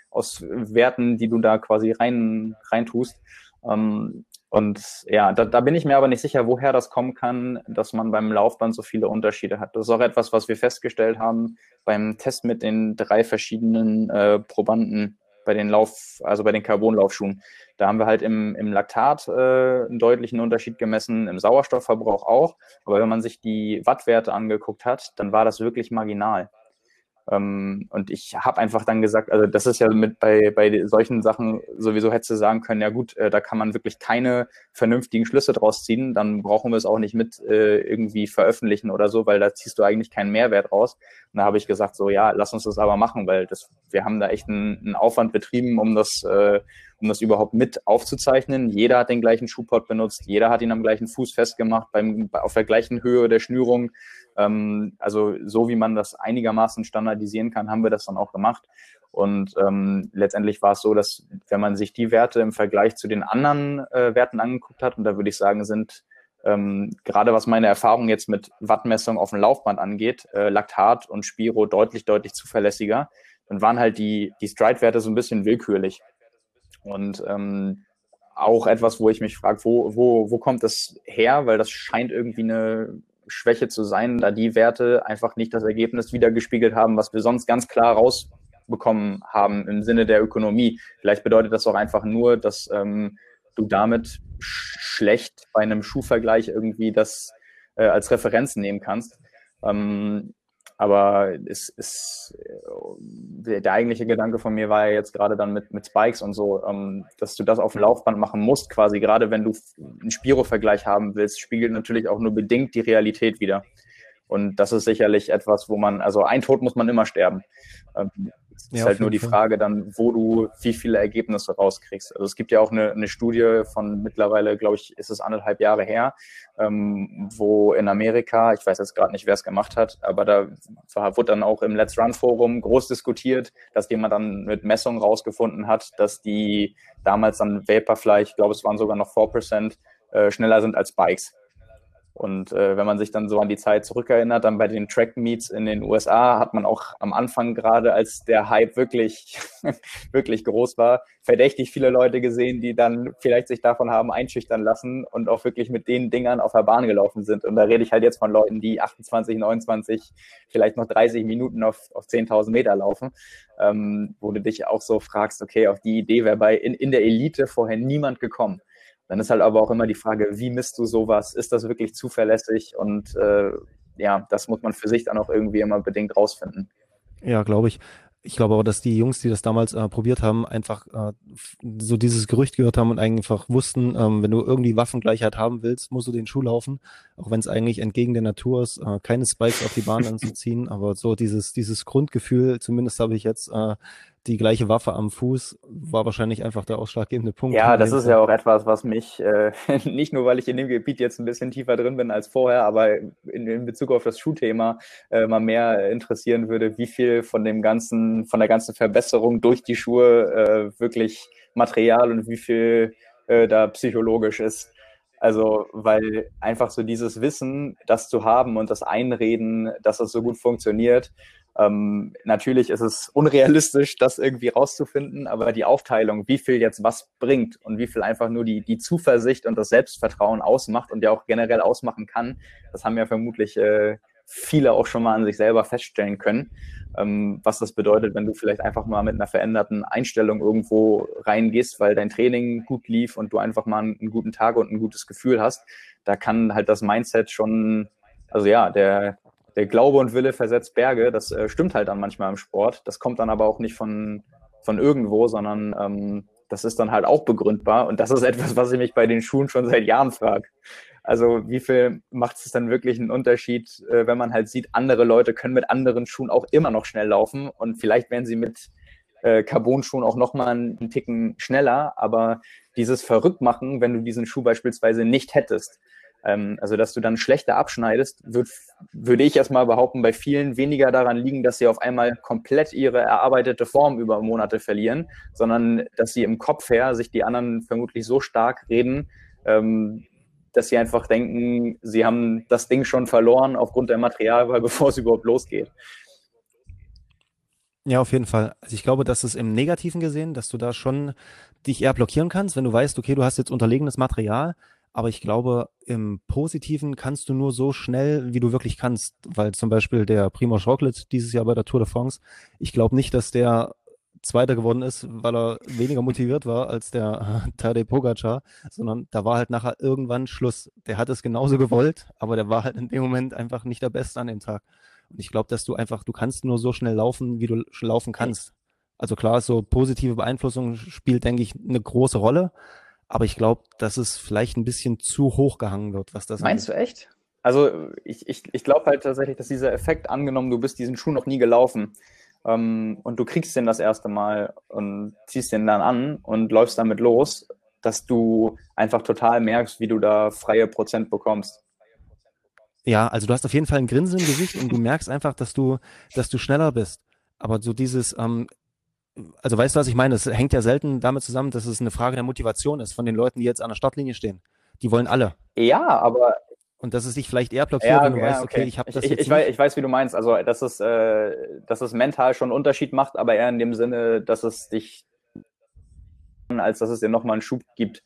aus Werten, die du da quasi rein, rein tust. Ähm, und ja, da, da bin ich mir aber nicht sicher, woher das kommen kann, dass man beim Laufband so viele Unterschiede hat. Das ist auch etwas, was wir festgestellt haben beim Test mit den drei verschiedenen äh, Probanden bei den Lauf, also bei den Carbonlaufschuhen. Da haben wir halt im, im Laktat äh, einen deutlichen Unterschied gemessen, im Sauerstoffverbrauch auch. Aber wenn man sich die Wattwerte angeguckt hat, dann war das wirklich marginal. Ähm, und ich habe einfach dann gesagt, also das ist ja mit bei, bei solchen Sachen sowieso hätte sagen können, ja gut, äh, da kann man wirklich keine vernünftigen Schlüsse draus ziehen, dann brauchen wir es auch nicht mit äh, irgendwie veröffentlichen oder so, weil da ziehst du eigentlich keinen Mehrwert raus. Und da habe ich gesagt, so ja, lass uns das aber machen, weil das, wir haben da echt einen, einen Aufwand betrieben, um das, äh, um das überhaupt mit aufzuzeichnen. Jeder hat den gleichen Schuhpot benutzt, jeder hat ihn am gleichen Fuß festgemacht, beim, auf der gleichen Höhe der Schnürung. Ähm, also so wie man das einigermaßen standardisieren kann, haben wir das dann auch gemacht. Und ähm, letztendlich war es so, dass wenn man sich die Werte im Vergleich zu den anderen äh, Werten angeguckt hat, und da würde ich sagen, sind ähm, gerade was meine Erfahrung jetzt mit Wattmessung auf dem Laufband angeht, äh, Laktat und Spiro deutlich, deutlich zuverlässiger, dann waren halt die, die Stride-Werte so ein bisschen willkürlich. Und ähm, auch etwas, wo ich mich frage, wo, wo, wo kommt das her? Weil das scheint irgendwie eine Schwäche zu sein, da die Werte einfach nicht das Ergebnis wiedergespiegelt haben, was wir sonst ganz klar rausbekommen haben im Sinne der Ökonomie. Vielleicht bedeutet das auch einfach nur, dass ähm, du damit schlecht bei einem Schuhvergleich irgendwie das äh, als Referenz nehmen kannst. Ähm, aber es ist der, der, eigentliche Gedanke von mir war ja jetzt gerade dann mit, mit Spikes und so, ähm, dass du das auf dem Laufband machen musst, quasi gerade wenn du einen Spiro-Vergleich haben willst, spiegelt natürlich auch nur bedingt die Realität wieder. Und das ist sicherlich etwas, wo man, also ein Tod muss man immer sterben. Ähm, es ist ja, halt nur die Frage dann, wo du wie viele Ergebnisse rauskriegst. Also es gibt ja auch eine, eine Studie von mittlerweile, glaube ich, ist es anderthalb Jahre her, ähm, wo in Amerika, ich weiß jetzt gerade nicht, wer es gemacht hat, aber da war, wurde dann auch im Let's Run Forum groß diskutiert, dass jemand dann mit Messungen rausgefunden hat, dass die damals dann Vaporfly, ich glaube, es waren sogar noch 4%, äh, schneller sind als Bikes. Und äh, wenn man sich dann so an die Zeit zurückerinnert, dann bei den Track Meets in den USA hat man auch am Anfang gerade, als der Hype wirklich, wirklich groß war, verdächtig viele Leute gesehen, die dann vielleicht sich davon haben einschüchtern lassen und auch wirklich mit den Dingern auf der Bahn gelaufen sind. Und da rede ich halt jetzt von Leuten, die 28, 29, vielleicht noch 30 Minuten auf, auf 10.000 Meter laufen, ähm, wo du dich auch so fragst, okay, auf die Idee wäre bei in, in der Elite vorher niemand gekommen. Dann ist halt aber auch immer die Frage, wie misst du sowas? Ist das wirklich zuverlässig? Und äh, ja, das muss man für sich dann auch irgendwie immer bedingt rausfinden. Ja, glaube ich. Ich glaube aber, dass die Jungs, die das damals äh, probiert haben, einfach äh, so dieses Gerücht gehört haben und einfach wussten, ähm, wenn du irgendwie Waffengleichheit haben willst, musst du den Schuh laufen, auch wenn es eigentlich entgegen der Natur ist, äh, keine Spikes auf die Bahn anzuziehen, aber so dieses, dieses Grundgefühl, zumindest habe ich jetzt äh, die gleiche Waffe am Fuß war wahrscheinlich einfach der ausschlaggebende Punkt. Ja, das ist ja auch etwas, was mich, äh, nicht nur weil ich in dem Gebiet jetzt ein bisschen tiefer drin bin als vorher, aber in, in Bezug auf das Schuhthema äh, mal mehr interessieren würde, wie viel von dem ganzen, von der ganzen Verbesserung durch die Schuhe äh, wirklich Material und wie viel äh, da psychologisch ist. Also, weil einfach so dieses Wissen, das zu haben und das Einreden, dass es so gut funktioniert, ähm, natürlich ist es unrealistisch, das irgendwie rauszufinden, aber die Aufteilung, wie viel jetzt was bringt und wie viel einfach nur die, die Zuversicht und das Selbstvertrauen ausmacht und ja auch generell ausmachen kann, das haben ja vermutlich äh, viele auch schon mal an sich selber feststellen können, ähm, was das bedeutet, wenn du vielleicht einfach mal mit einer veränderten Einstellung irgendwo reingehst, weil dein Training gut lief und du einfach mal einen, guten Tag und ein gutes Gefühl hast. Da kann halt das Mindset schon, also ja, der, der Glaube und Wille versetzt Berge. Das äh, stimmt halt dann manchmal im Sport. Das kommt dann aber auch nicht von, von irgendwo, sondern ähm, das ist dann halt auch begründbar. Und das ist etwas, was ich mich bei den Schuhen schon seit Jahren frage. Also wie viel macht es dann wirklich einen Unterschied, äh, wenn man halt sieht, andere Leute können mit anderen Schuhen auch immer noch schnell laufen und vielleicht werden sie mit äh, Carbon-Schuhen auch nochmal einen Ticken schneller, aber dieses Verrücktmachen, wenn du diesen Schuh beispielsweise nicht hättest, ähm, also, dass du dann schlechter abschneidest, wird, würde ich erstmal behaupten, bei vielen weniger daran liegen, dass sie auf einmal komplett ihre erarbeitete Form über Monate verlieren, sondern dass sie im Kopf her sich die anderen vermutlich so stark reden, ähm, dass sie einfach denken, sie haben das Ding schon verloren aufgrund der Materialwahl, bevor es überhaupt losgeht. Ja, auf jeden Fall. Also ich glaube, dass es im Negativen gesehen, dass du da schon dich eher blockieren kannst, wenn du weißt, okay, du hast jetzt unterlegenes Material, aber ich glaube, im Positiven kannst du nur so schnell, wie du wirklich kannst, weil zum Beispiel der Primoz Roglic dieses Jahr bei der Tour de France, ich glaube nicht, dass der Zweiter geworden ist, weil er weniger motiviert war als der Tadej Pogacar, sondern da war halt nachher irgendwann Schluss. Der hat es genauso gewollt, aber der war halt in dem Moment einfach nicht der Beste an dem Tag. Und ich glaube, dass du einfach, du kannst nur so schnell laufen, wie du laufen kannst. Also klar, so positive Beeinflussung spielt, denke ich, eine große Rolle. Aber ich glaube, dass es vielleicht ein bisschen zu hoch gehangen wird, was das Meinst angeht. du echt? Also ich, ich, ich glaube halt tatsächlich, dass dieser Effekt angenommen, du bist diesen Schuh noch nie gelaufen ähm, und du kriegst den das erste Mal und ziehst den dann an und läufst damit los, dass du einfach total merkst, wie du da freie Prozent bekommst. Ja, also du hast auf jeden Fall ein Grinsen im Gesicht und du merkst einfach, dass du, dass du schneller bist. Aber so dieses, ähm, also weißt du, was ich meine? Es hängt ja selten damit zusammen, dass es eine Frage der Motivation ist von den Leuten, die jetzt an der Startlinie stehen. Die wollen alle. Ja, aber und dass es dich vielleicht eher blockiert, ja, wenn du ja, weißt, okay, okay ich habe das ich, jetzt ich, weiß, ich weiß, wie du meinst. Also, dass es, äh, dass es mental schon einen Unterschied macht, aber eher in dem Sinne, dass es dich, als dass es dir nochmal einen Schub gibt.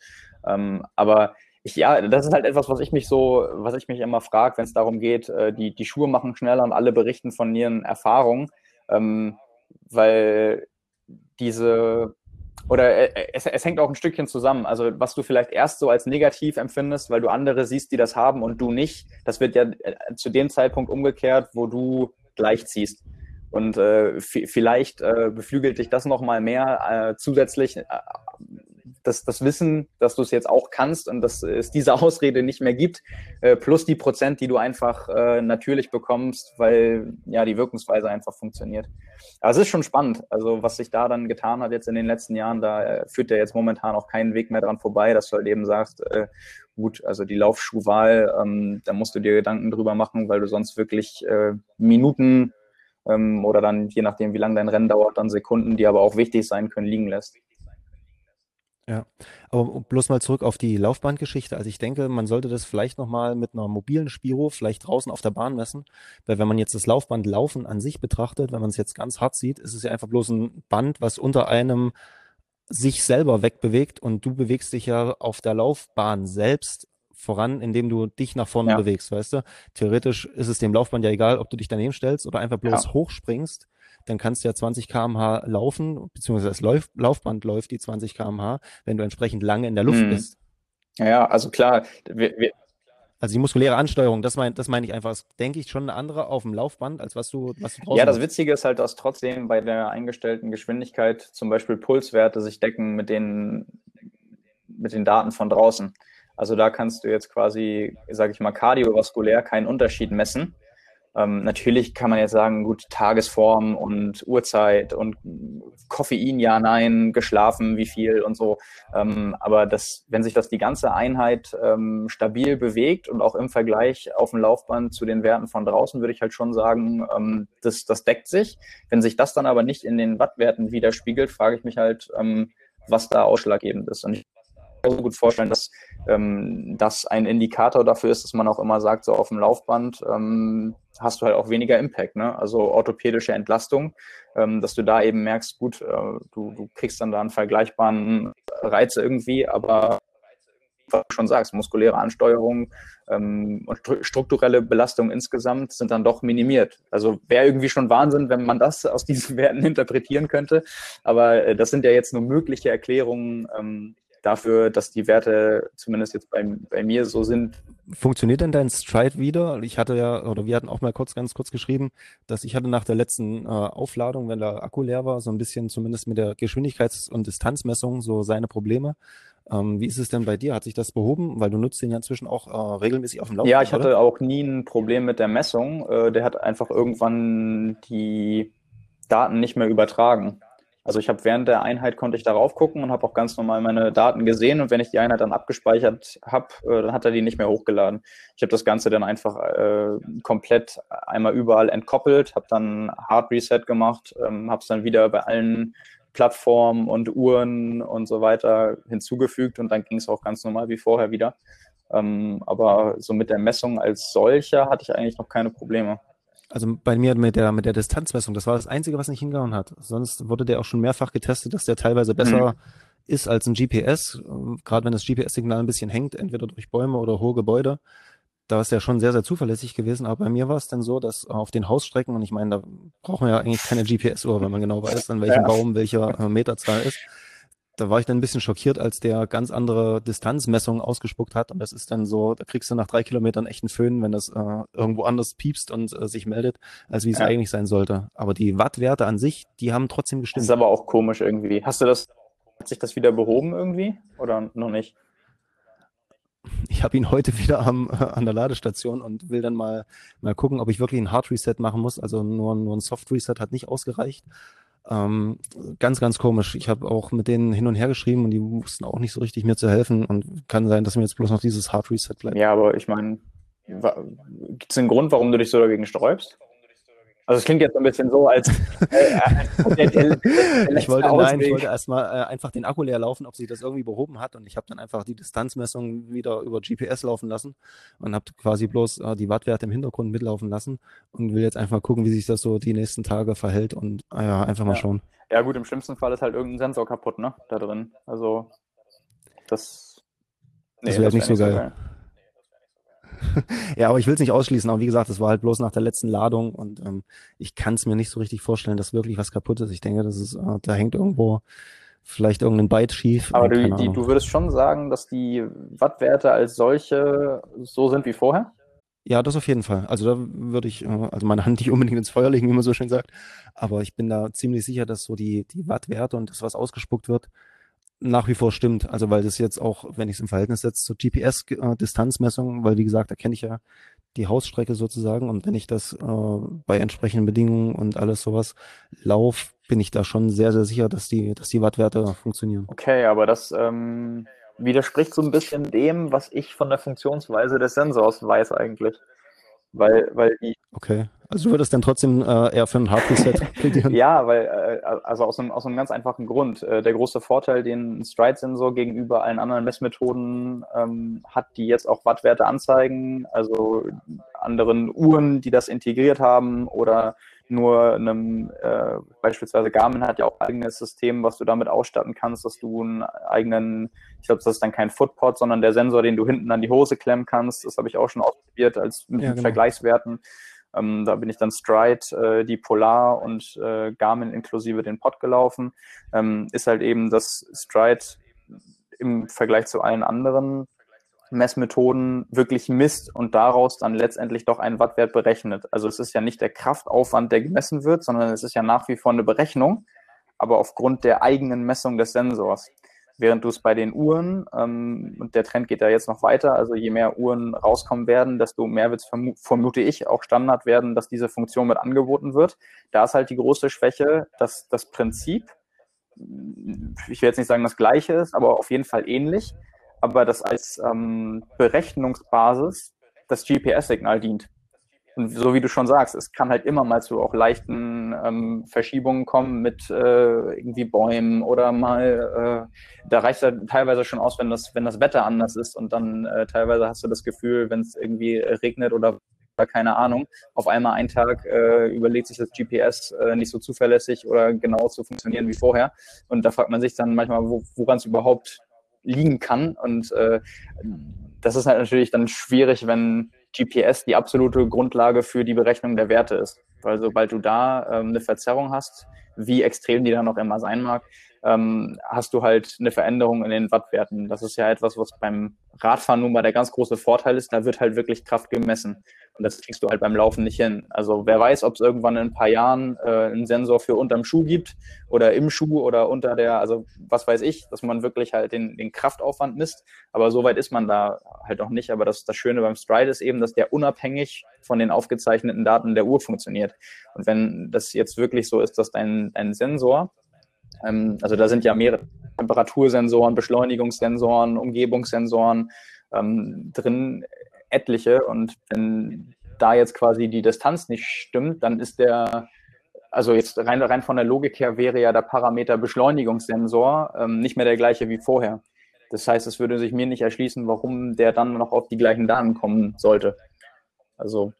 Ähm, aber ich, ja, das ist halt etwas, was ich mich so, was ich mich immer frage, wenn es darum geht, äh, die, die Schuhe machen schneller und alle berichten von ihren Erfahrungen. Ähm, weil diese oder äh, äh, es, es, hängt auch ein Stückchen zusammen. Also was du vielleicht erst so als negativ empfindest, weil du andere siehst, die das haben und du nicht, das wird ja äh, zu dem Zeitpunkt umgekehrt, wo du gleichziehst. Und äh, vielleicht äh, beflügelt dich das nochmal mehr äh, zusätzlich, das, das Wissen, dass du es jetzt auch kannst und dass es diese Ausrede nicht mehr gibt, äh, plus die Prozent, die du einfach äh, natürlich bekommst, weil ja die Wirkungsweise einfach funktioniert. Aber es ist schon spannend, also was sich da dann getan hat jetzt in den letzten Jahren, da äh, führt ja jetzt momentan auch keinen Weg mehr dran vorbei, dass du halt eben sagst, äh, gut, also die Laufschuhwahl, ähm, da musst du dir Gedanken drüber machen, weil du sonst wirklich äh, Minuten ähm, oder dann, je nachdem, wie lange dein Rennen dauert, dann Sekunden, die aber auch wichtig sein können, liegen lässt. Ja, aber bloß mal zurück auf die Laufbandgeschichte. Also ich denke, man sollte das vielleicht nochmal mit einer mobilen Spiro vielleicht draußen auf der Bahn messen, weil wenn man jetzt das Laufband Laufen an sich betrachtet, wenn man es jetzt ganz hart sieht, ist es ja einfach bloß ein Band, was unter einem sich selber wegbewegt und du bewegst dich ja auf der Laufbahn selbst voran, indem du dich nach vorne ja. bewegst, weißt du? Theoretisch ist es dem Laufband ja egal, ob du dich daneben stellst oder einfach bloß ja. hochspringst, dann kannst du ja 20 kmh laufen, beziehungsweise das Lauf Laufband läuft die 20 kmh, wenn du entsprechend lange in der Luft mhm. bist. Ja, also klar, wir, wir, also die muskuläre Ansteuerung, das meine das mein ich einfach, das denke ich schon eine andere auf dem Laufband, als was du, was du Ja, das Witzige ist halt, dass trotzdem bei der eingestellten Geschwindigkeit zum Beispiel Pulswerte sich decken mit den, mit den Daten von draußen. Also da kannst du jetzt quasi, sage ich mal, kardiovaskulär keinen Unterschied messen. Ähm, natürlich kann man jetzt sagen, gut, Tagesform und Uhrzeit und Koffein, ja, nein, geschlafen, wie viel und so. Ähm, aber das, wenn sich das die ganze Einheit ähm, stabil bewegt und auch im Vergleich auf dem Laufband zu den Werten von draußen, würde ich halt schon sagen, ähm, das, das deckt sich. Wenn sich das dann aber nicht in den Wattwerten widerspiegelt, frage ich mich halt, ähm, was da ausschlaggebend ist. Und ich so gut vorstellen, dass ähm, das ein Indikator dafür ist, dass man auch immer sagt, so auf dem Laufband ähm, hast du halt auch weniger Impact, ne? also orthopädische Entlastung, ähm, dass du da eben merkst, gut, äh, du, du kriegst dann da einen vergleichbaren Reiz irgendwie, aber was du schon sagst, muskuläre Ansteuerung ähm, und strukturelle Belastung insgesamt sind dann doch minimiert. Also wäre irgendwie schon Wahnsinn, wenn man das aus diesen Werten interpretieren könnte. Aber äh, das sind ja jetzt nur mögliche Erklärungen, ähm, dafür, dass die Werte zumindest jetzt bei, bei mir so sind. Funktioniert denn dein Stride wieder? Ich hatte ja, oder wir hatten auch mal kurz, ganz kurz geschrieben, dass ich hatte nach der letzten äh, Aufladung, wenn der Akku leer war, so ein bisschen zumindest mit der Geschwindigkeits- und Distanzmessung so seine Probleme. Ähm, wie ist es denn bei dir? Hat sich das behoben? Weil du nutzt den ja inzwischen auch äh, regelmäßig auf dem Laufband. Ja, ich hatte oder? auch nie ein Problem mit der Messung. Äh, der hat einfach irgendwann die Daten nicht mehr übertragen. Also ich habe während der Einheit konnte ich darauf gucken und habe auch ganz normal meine Daten gesehen und wenn ich die Einheit dann abgespeichert habe, äh, dann hat er die nicht mehr hochgeladen. Ich habe das Ganze dann einfach äh, komplett einmal überall entkoppelt, habe dann Hard Reset gemacht, ähm, habe es dann wieder bei allen Plattformen und Uhren und so weiter hinzugefügt und dann ging es auch ganz normal wie vorher wieder. Ähm, aber so mit der Messung als solcher hatte ich eigentlich noch keine Probleme. Also bei mir mit der, mit der Distanzmessung, das war das Einzige, was nicht hingehauen hat. Sonst wurde der auch schon mehrfach getestet, dass der teilweise besser mhm. ist als ein GPS. Gerade wenn das GPS-Signal ein bisschen hängt, entweder durch Bäume oder hohe Gebäude. Da ist der schon sehr, sehr zuverlässig gewesen. Aber bei mir war es dann so, dass auf den Hausstrecken, und ich meine, da braucht man ja eigentlich keine GPS-Uhr, wenn man genau weiß, an welchem ja. Baum welcher äh, Meterzahl ist da war ich dann ein bisschen schockiert, als der ganz andere Distanzmessungen ausgespuckt hat. Und das ist dann so, da kriegst du nach drei Kilometern echt einen Föhn, wenn das äh, irgendwo anders piepst und äh, sich meldet, als wie es ja. eigentlich sein sollte. Aber die Wattwerte an sich, die haben trotzdem gestimmt. Das ist aber auch komisch irgendwie. Hast du das, hat sich das wieder behoben irgendwie oder noch nicht? Ich habe ihn heute wieder am, äh, an der Ladestation und will dann mal, mal gucken, ob ich wirklich ein Hard Reset machen muss. Also nur, nur ein Soft Reset hat nicht ausgereicht. Ähm, ganz, ganz komisch. Ich habe auch mit denen hin und her geschrieben und die wussten auch nicht so richtig mir zu helfen und kann sein, dass mir jetzt bloß noch dieses Hard Reset bleibt. Ja, aber ich meine, gibt es einen Grund, warum du dich so dagegen sträubst? Also es klingt jetzt ein bisschen so, als äh, der, der, der ich wollte nein, ich wollte erstmal äh, einfach den Akku leer laufen, ob sich das irgendwie behoben hat und ich habe dann einfach die Distanzmessung wieder über GPS laufen lassen und habe quasi bloß äh, die Wattwerte im Hintergrund mitlaufen lassen und will jetzt einfach gucken, wie sich das so die nächsten Tage verhält und äh, ja, einfach mal ja. schauen. Ja gut, im schlimmsten Fall ist halt irgendein Sensor kaputt, ne, da drin. Also das, nee, das wäre halt nicht so geil. So geil. ja, aber ich will es nicht ausschließen. Aber wie gesagt, es war halt bloß nach der letzten Ladung und ähm, ich kann es mir nicht so richtig vorstellen, dass wirklich was kaputt ist. Ich denke, das ist, äh, da hängt irgendwo vielleicht irgendein Byte schief. Aber du, die, du würdest schon sagen, dass die Wattwerte als solche so sind wie vorher? Ja, das auf jeden Fall. Also da würde ich, äh, also meine Hand nicht unbedingt ins Feuer legen, wie man so schön sagt. Aber ich bin da ziemlich sicher, dass so die, die Wattwerte und das, was ausgespuckt wird, nach wie vor stimmt. Also weil das jetzt auch, wenn ich es im Verhältnis setze zur GPS-Distanzmessung, äh, weil wie gesagt, da kenne ich ja die Hausstrecke sozusagen und wenn ich das äh, bei entsprechenden Bedingungen und alles sowas lauf, bin ich da schon sehr, sehr sicher, dass die, dass die Wattwerte funktionieren. Okay, aber das ähm, widerspricht so ein bisschen dem, was ich von der Funktionsweise des Sensors weiß eigentlich. Weil, weil die. Okay. Also du würdest dann trotzdem äh, eher für ein Hard Reset plädieren? ja, weil, äh, also aus einem, aus einem ganz einfachen Grund. Äh, der große Vorteil, den ein Stride-Sensor gegenüber allen anderen Messmethoden ähm, hat, die jetzt auch Wattwerte anzeigen, also anderen Uhren, die das integriert haben oder nur einem, äh, beispielsweise Garmin hat ja auch ein eigenes System, was du damit ausstatten kannst, dass du einen eigenen, ich glaube, das ist dann kein Footpod, sondern der Sensor, den du hinten an die Hose klemmen kannst. Das habe ich auch schon ausprobiert als mit ja, genau. Vergleichswerten. Ähm, da bin ich dann Stride, äh, die Polar und äh, Garmin inklusive den Pod gelaufen. Ähm, ist halt eben das Stride im Vergleich zu allen anderen Messmethoden wirklich misst und daraus dann letztendlich doch einen Wattwert berechnet. Also es ist ja nicht der Kraftaufwand, der gemessen wird, sondern es ist ja nach wie vor eine Berechnung, aber aufgrund der eigenen Messung des Sensors. Während du es bei den Uhren, ähm, und der Trend geht ja jetzt noch weiter, also je mehr Uhren rauskommen werden, desto mehr wird es, verm vermute ich, auch Standard werden, dass diese Funktion mit angeboten wird. Da ist halt die große Schwäche, dass das Prinzip, ich will jetzt nicht sagen das gleiche ist, aber auf jeden Fall ähnlich, aber das als ähm, Berechnungsbasis das GPS-Signal dient. Und so wie du schon sagst, es kann halt immer mal zu auch leichten ähm, Verschiebungen kommen mit äh, irgendwie Bäumen oder mal, äh, da reicht es teilweise schon aus, wenn das, wenn das Wetter anders ist und dann äh, teilweise hast du das Gefühl, wenn es irgendwie regnet oder keine Ahnung, auf einmal einen Tag äh, überlegt sich das GPS äh, nicht so zuverlässig oder genau zu funktionieren wie vorher. Und da fragt man sich dann manchmal, wo, woran es überhaupt liegen kann. Und äh, das ist halt natürlich dann schwierig, wenn GPS die absolute Grundlage für die Berechnung der Werte ist. Weil sobald du da ähm, eine Verzerrung hast, wie extrem die dann noch immer sein mag, ähm, hast du halt eine Veränderung in den Wattwerten. Das ist ja etwas, was beim Radfahren nun mal der ganz große Vorteil ist. Da wird halt wirklich Kraft gemessen. Und das kriegst du halt beim Laufen nicht hin. Also wer weiß, ob es irgendwann in ein paar Jahren äh, einen Sensor für unterm Schuh gibt oder im Schuh oder unter der, also was weiß ich, dass man wirklich halt den, den Kraftaufwand misst. Aber so weit ist man da halt noch nicht. Aber das, das Schöne beim Stride ist eben, dass der unabhängig von den aufgezeichneten Daten der Uhr funktioniert. Und wenn das jetzt wirklich so ist, dass dein, dein Sensor ähm, also da sind ja mehrere Temperatursensoren, Beschleunigungssensoren, Umgebungssensoren ähm, drin, etliche. Und wenn da jetzt quasi die Distanz nicht stimmt, dann ist der, also jetzt rein, rein von der Logik her wäre ja der Parameter Beschleunigungssensor ähm, nicht mehr der gleiche wie vorher. Das heißt, es würde sich mir nicht erschließen, warum der dann noch auf die gleichen Daten kommen sollte. Also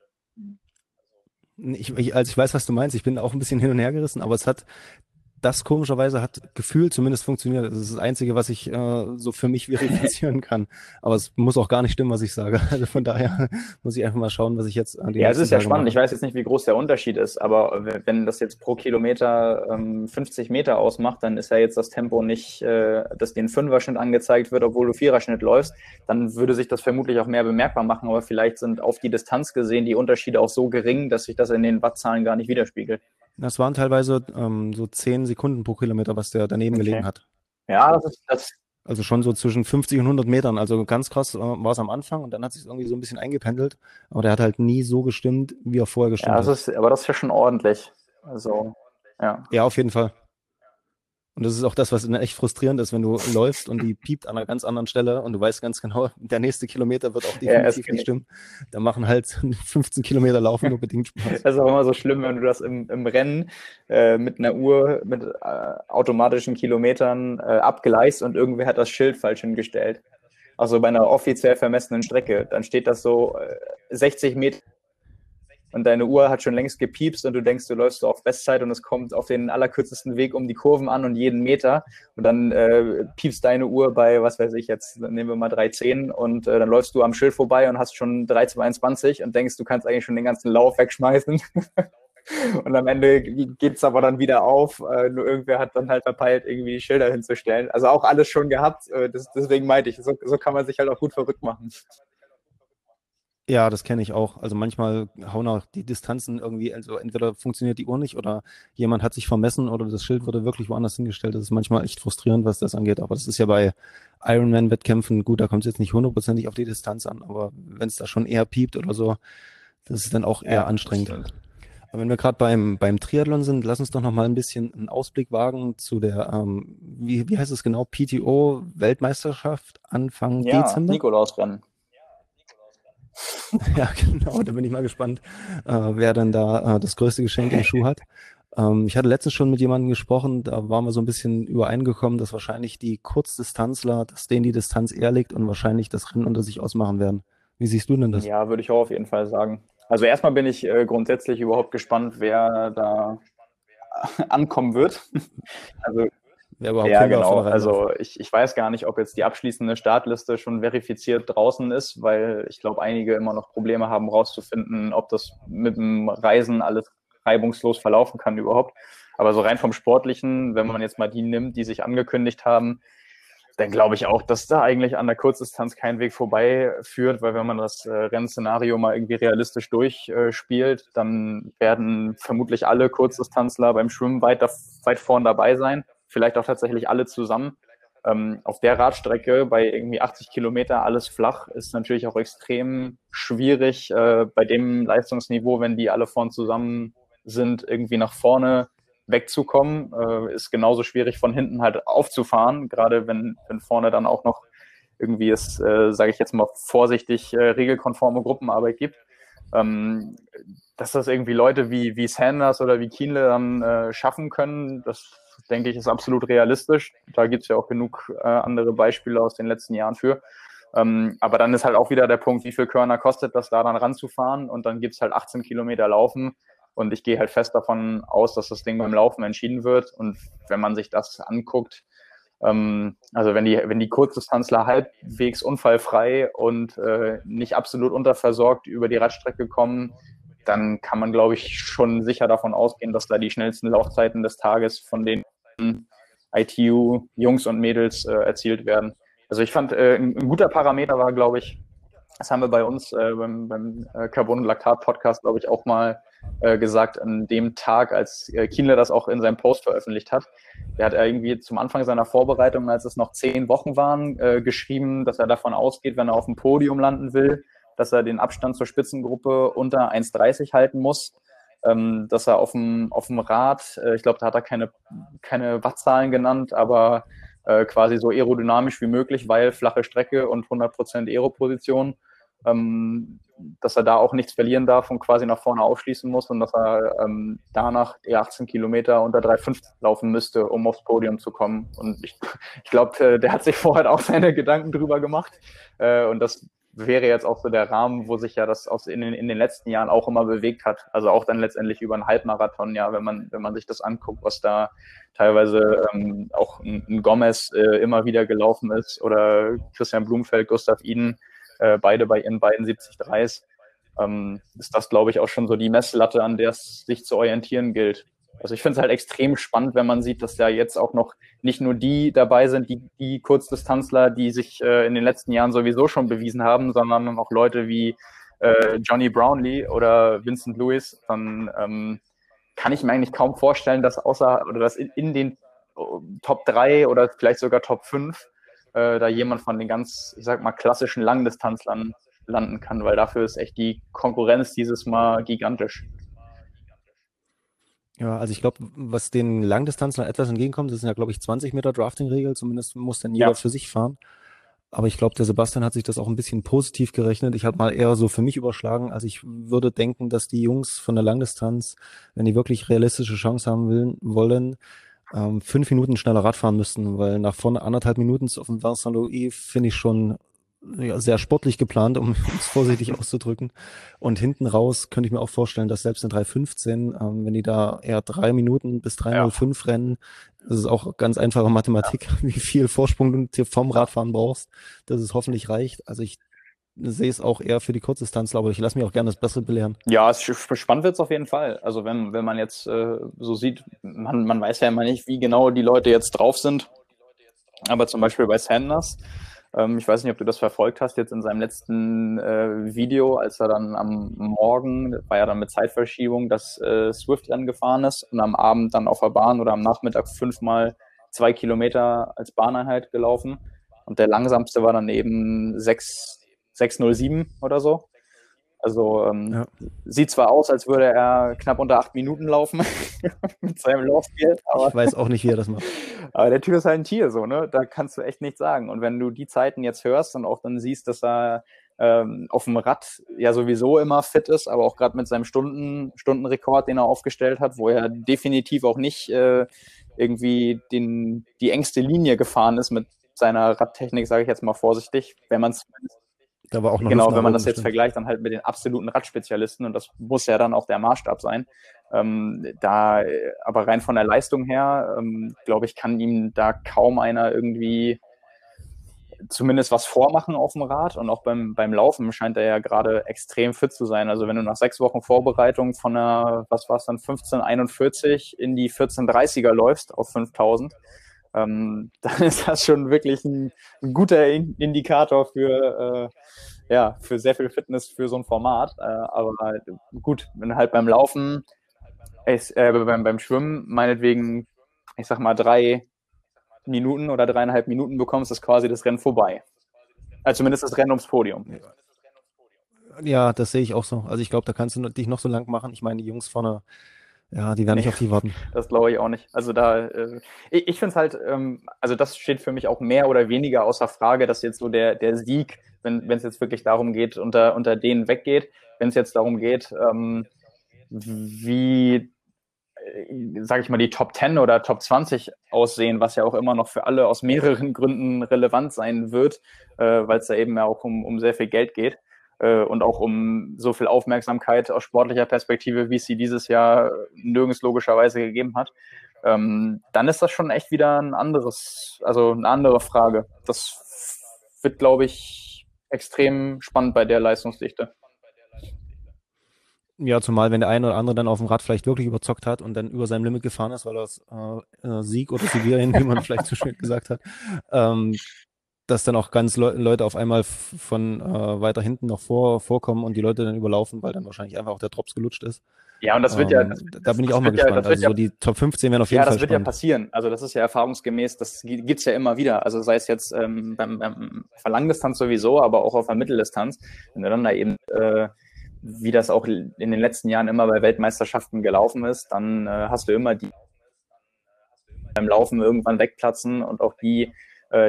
ich, ich, also ich weiß, was du meinst. Ich bin auch ein bisschen hin und her gerissen, aber es hat das komischerweise hat gefühlt zumindest funktioniert. Das ist das Einzige, was ich äh, so für mich verifizieren kann. Aber es muss auch gar nicht stimmen, was ich sage. Also von daher muss ich einfach mal schauen, was ich jetzt an die Ja, es ist ja Tage spannend. Mache. Ich weiß jetzt nicht, wie groß der Unterschied ist, aber wenn das jetzt pro Kilometer ähm, 50 Meter ausmacht, dann ist ja jetzt das Tempo nicht, äh, dass den Fünfer-Schnitt angezeigt wird, obwohl du Vierer-Schnitt läufst. Dann würde sich das vermutlich auch mehr bemerkbar machen, aber vielleicht sind auf die Distanz gesehen die Unterschiede auch so gering, dass sich das in den Wattzahlen gar nicht widerspiegelt. Das waren teilweise ähm, so 10 Sekunden pro Kilometer, was der daneben okay. gelegen hat. Ja, das ist das. Also schon so zwischen 50 und 100 Metern. Also ganz krass äh, war es am Anfang und dann hat sich irgendwie so ein bisschen eingependelt. Aber der hat halt nie so gestimmt, wie er vorher gestimmt ja, das ist, Aber das ist ja schon ordentlich. Also, ja. Ja, auf jeden Fall. Und das ist auch das, was echt frustrierend ist, wenn du läufst und die piept an einer ganz anderen Stelle und du weißt ganz genau, der nächste Kilometer wird auch definitiv ja, nicht stimmen. Da machen halt 15 Kilometer Laufen nur bedingt Spaß. Das ist auch immer so schlimm, wenn du das im, im Rennen äh, mit einer Uhr mit äh, automatischen Kilometern äh, abgleichst und irgendwer hat das Schild falsch hingestellt. Also bei einer offiziell vermessenen Strecke. Dann steht das so 60 äh, Meter und deine Uhr hat schon längst gepiepst und du denkst, du läufst auf Bestzeit und es kommt auf den allerkürzesten Weg um die Kurven an und jeden Meter und dann äh, piepst deine Uhr bei, was weiß ich jetzt, nehmen wir mal 3,10 und äh, dann läufst du am Schild vorbei und hast schon 3,22 und denkst, du kannst eigentlich schon den ganzen Lauf wegschmeißen. und am Ende geht es aber dann wieder auf. Äh, nur irgendwer hat dann halt verpeilt, irgendwie die Schilder hinzustellen. Also auch alles schon gehabt. Äh, deswegen meinte ich, so, so kann man sich halt auch gut verrückt machen. Ja, das kenne ich auch. Also manchmal hauen auch die Distanzen irgendwie, also entweder funktioniert die Uhr nicht oder jemand hat sich vermessen oder das Schild wurde wirklich woanders hingestellt. Das ist manchmal echt frustrierend, was das angeht. Aber das ist ja bei Ironman-Wettkämpfen, gut, da kommt es jetzt nicht hundertprozentig auf die Distanz an, aber wenn es da schon eher piept oder so, das ist dann auch eher ja, anstrengend. Aber wenn wir gerade beim, beim Triathlon sind, lass uns doch noch mal ein bisschen einen Ausblick wagen zu der, ähm, wie, wie heißt es genau, PTO-Weltmeisterschaft Anfang ja, Dezember? Nikolausrennen. ja, genau, da bin ich mal gespannt, äh, wer dann da äh, das größte Geschenk im Schuh hat. Ähm, ich hatte letztens schon mit jemandem gesprochen, da waren wir so ein bisschen übereingekommen, dass wahrscheinlich die Kurzdistanzler, dass denen die Distanz eher liegt und wahrscheinlich das Rennen unter sich ausmachen werden. Wie siehst du denn das? Ja, würde ich auch auf jeden Fall sagen. Also erstmal bin ich äh, grundsätzlich überhaupt gespannt, wer da ankommen wird. also Wer überhaupt ja, genau. Also ich, ich weiß gar nicht, ob jetzt die abschließende Startliste schon verifiziert draußen ist, weil ich glaube, einige immer noch Probleme haben, rauszufinden, ob das mit dem Reisen alles reibungslos verlaufen kann überhaupt. Aber so rein vom Sportlichen, wenn man jetzt mal die nimmt, die sich angekündigt haben, dann glaube ich auch, dass da eigentlich an der Kurzdistanz kein Weg vorbei führt, weil wenn man das äh, Rennszenario mal irgendwie realistisch durchspielt, äh, dann werden vermutlich alle Kurzdistanzler beim Schwimmen weit, weit vorn dabei sein vielleicht auch tatsächlich alle zusammen. Ähm, auf der Radstrecke bei irgendwie 80 Kilometer alles flach ist natürlich auch extrem schwierig äh, bei dem Leistungsniveau, wenn die alle vorn zusammen sind, irgendwie nach vorne wegzukommen. Äh, ist genauso schwierig von hinten halt aufzufahren, gerade wenn, wenn vorne dann auch noch irgendwie es, äh, sage ich jetzt mal vorsichtig, äh, regelkonforme Gruppenarbeit gibt. Ähm, dass das irgendwie Leute wie, wie Sanders oder wie Kienle dann äh, schaffen können, das denke ich, ist absolut realistisch. Da gibt es ja auch genug äh, andere Beispiele aus den letzten Jahren für. Ähm, aber dann ist halt auch wieder der Punkt, wie viel Körner kostet das, da dann ranzufahren und dann gibt es halt 18 Kilometer Laufen und ich gehe halt fest davon aus, dass das Ding beim Laufen entschieden wird und wenn man sich das anguckt, ähm, also wenn die, wenn die Kurzdistanzler halbwegs unfallfrei und äh, nicht absolut unterversorgt über die Radstrecke kommen, dann kann man, glaube ich, schon sicher davon ausgehen, dass da die schnellsten Laufzeiten des Tages von den ITU-Jungs und Mädels äh, erzielt werden. Also ich fand, äh, ein, ein, guter Parameter war, glaube ich, das haben wir bei uns äh, beim, beim äh, Carbon- und Laktat-Podcast, glaube ich, auch mal äh, gesagt, an dem Tag, als äh, Kienle das auch in seinem Post veröffentlicht hat. Der hat irgendwie zum Anfang seiner Vorbereitung, als es noch zehn Wochen waren, äh, geschrieben, dass er davon ausgeht, wenn er auf dem Podium landen will, dass er den Abstand zur Spitzengruppe unter 1,30 halten muss, ähm, dass er auf dem, auf dem Rad, äh, ich glaube, da hat er keine, keine Wattzahlen genannt, aber äh, quasi so aerodynamisch wie möglich, weil flache Strecke und 100% Aeroposition, ähm, dass er da auch nichts verlieren darf und quasi nach vorne aufschließen muss und dass er ähm, danach die 18 Kilometer unter 3,5 laufen müsste, um aufs Podium zu kommen. Und ich, ich glaube, äh, der hat sich vorher auch seine Gedanken drüber gemacht. Äh, und das wäre jetzt auch so der Rahmen, wo sich ja das aus in, den, in den letzten Jahren auch immer bewegt hat. Also auch dann letztendlich über einen Halbmarathon, ja, wenn man, wenn man sich das anguckt, was da teilweise ähm, auch ein, ein Gomez äh, immer wieder gelaufen ist oder Christian Blumfeld, Gustav Iden, äh, beide bei ihren beiden 70-3s, ähm, ist das, glaube ich, auch schon so die Messlatte, an der es sich zu orientieren gilt. Also ich finde es halt extrem spannend, wenn man sieht, dass da jetzt auch noch nicht nur die dabei sind, die, die Kurzdistanzler, die sich äh, in den letzten Jahren sowieso schon bewiesen haben, sondern auch Leute wie äh, Johnny Brownlee oder Vincent Lewis. Dann ähm, kann ich mir eigentlich kaum vorstellen, dass außer oder dass in, in den oh, Top 3 oder vielleicht sogar Top 5 äh, da jemand von den ganz, ich sag mal, klassischen Langdistanzlern landen kann, weil dafür ist echt die Konkurrenz dieses Mal gigantisch. Ja, also ich glaube, was den Langdistanzlern etwas entgegenkommt, das sind ja, glaube ich, 20 Meter Drafting-Regel, zumindest muss dann jeder ja. für sich fahren. Aber ich glaube, der Sebastian hat sich das auch ein bisschen positiv gerechnet. Ich habe mal eher so für mich überschlagen. Also ich würde denken, dass die Jungs von der Langdistanz, wenn die wirklich realistische Chance haben will, wollen, ähm, fünf Minuten schneller Radfahren müssten, weil nach vorne anderthalb Minuten auf dem Vincent Louis finde ich schon ja, sehr sportlich geplant, um es vorsichtig auszudrücken. Und hinten raus könnte ich mir auch vorstellen, dass selbst in 3.15, ähm, wenn die da eher drei Minuten bis 3.05 ja. rennen, das ist auch ganz einfache Mathematik, ja. wie viel Vorsprung du vom Radfahren brauchst, dass es hoffentlich reicht. Also ich sehe es auch eher für die Kurzdistanzler, aber ich lasse mich auch gerne das Bessere belehren. Ja, es spannend wird es auf jeden Fall. Also wenn, wenn man jetzt äh, so sieht, man, man weiß ja immer nicht, wie genau die Leute jetzt drauf sind. Aber zum Beispiel bei Sanders, Ähm, ich weiß nicht, ob du das verfolgt hast jetzt in seinem letzten äh, Video, als er dann am Morgen, war ja dann mit Zeitverschiebung, das äh, Swift-Rennen gefahren ist und am Abend dann auf der Bahn oder am Nachmittag fünfmal zwei Kilometer als Bahneinheit gelaufen. Und der langsamste war dann eben 6, 607 oder so. Also ähm, ja. sieht zwar aus, als würde er knapp unter acht Minuten laufen mit seinem Laufspiel. Aber ich weiß auch nicht, wie er das macht. aber der Typ ist halt ein Tier, so, ne? Da kannst du echt nichts sagen. Und wenn du die Zeiten jetzt hörst und auch dann siehst, dass er ähm, auf dem Rad ja sowieso immer fit ist, aber auch gerade mit seinem Stunden, Stundenrekord, den er aufgestellt hat, wo er definitiv auch nicht äh, irgendwie den, die engste Linie gefahren ist mit seiner Radtechnik, sage ich jetzt mal vorsichtig, wenn man es da war auch noch genau, wenn man das jetzt stimmt. vergleicht, dann halt mit den absoluten Radspezialisten und das muss ja dann auch der Maßstab sein. Ähm, da, aber rein von der Leistung her, ähm, glaube ich, kann ihm da kaum einer irgendwie zumindest was vormachen auf dem Rad und auch beim, beim Laufen scheint er ja gerade extrem fit zu sein. Also wenn du nach sechs Wochen Vorbereitung von einer, was war es dann, 1541 in die 1430er läufst auf 5000, ähm, dann ist das schon wirklich ein, ein guter Indikator für, äh, ja, für sehr viel Fitness für so ein Format. Äh, aber gut, wenn halt beim Laufen, äh, beim, beim Schwimmen meinetwegen, ich sag mal, drei Minuten oder dreieinhalb Minuten bekommst, ist quasi das Rennen vorbei. Also zumindest das Rennen ums Podium. Ja, das sehe ich auch so. Also ich glaube, da kannst du dich noch so lang machen. Ich meine, die Jungs vorne ja, die werden nicht auf die warten. Das glaube ich auch nicht. Also da, äh, ich, ich finde es halt, ähm, also das steht für mich auch mehr oder weniger außer Frage, dass jetzt so der, der Sieg, wenn es jetzt wirklich darum geht, unter, unter denen weggeht, wenn es jetzt darum geht, ähm, wie, äh, sage ich mal, die Top 10 oder Top 20 aussehen, was ja auch immer noch für alle aus mehreren Gründen relevant sein wird, äh, weil es da eben ja auch um, um sehr viel Geld geht und auch um so viel Aufmerksamkeit aus sportlicher Perspektive, wie es sie dieses Jahr nirgends logischerweise gegeben hat, ähm, dann ist das schon echt wieder ein anderes, also eine andere Frage. Das wird, glaube ich, extrem spannend bei der Leistungsdichte. Ja, zumal wenn der eine oder andere dann auf dem Rad vielleicht wirklich überzockt hat und dann über sein Limit gefahren ist, weil er äh, äh, Sieg oder Sibirien, wie man vielleicht so schön gesagt hat, ähm, dass dann auch ganz Le Leute auf einmal von äh, weiter hinten noch vor, vorkommen und die Leute dann überlaufen, weil dann wahrscheinlich einfach auch der Drops gelutscht ist. Ja, und das wird ähm, ja. Das, da bin ich auch mal gespannt. Ja, also so die Top 15 werden auf jeden ja, Fall. Ja, das wird spannend. ja passieren. Also das ist ja erfahrungsgemäß, das gibt es ja immer wieder. Also sei es jetzt ähm, beim, beim Verlangdistanz sowieso, aber auch auf der Mitteldistanz. Wenn du dann da eben, äh, wie das auch in den letzten Jahren immer bei Weltmeisterschaften gelaufen ist, dann äh, hast du immer die beim Laufen irgendwann wegplatzen und auch die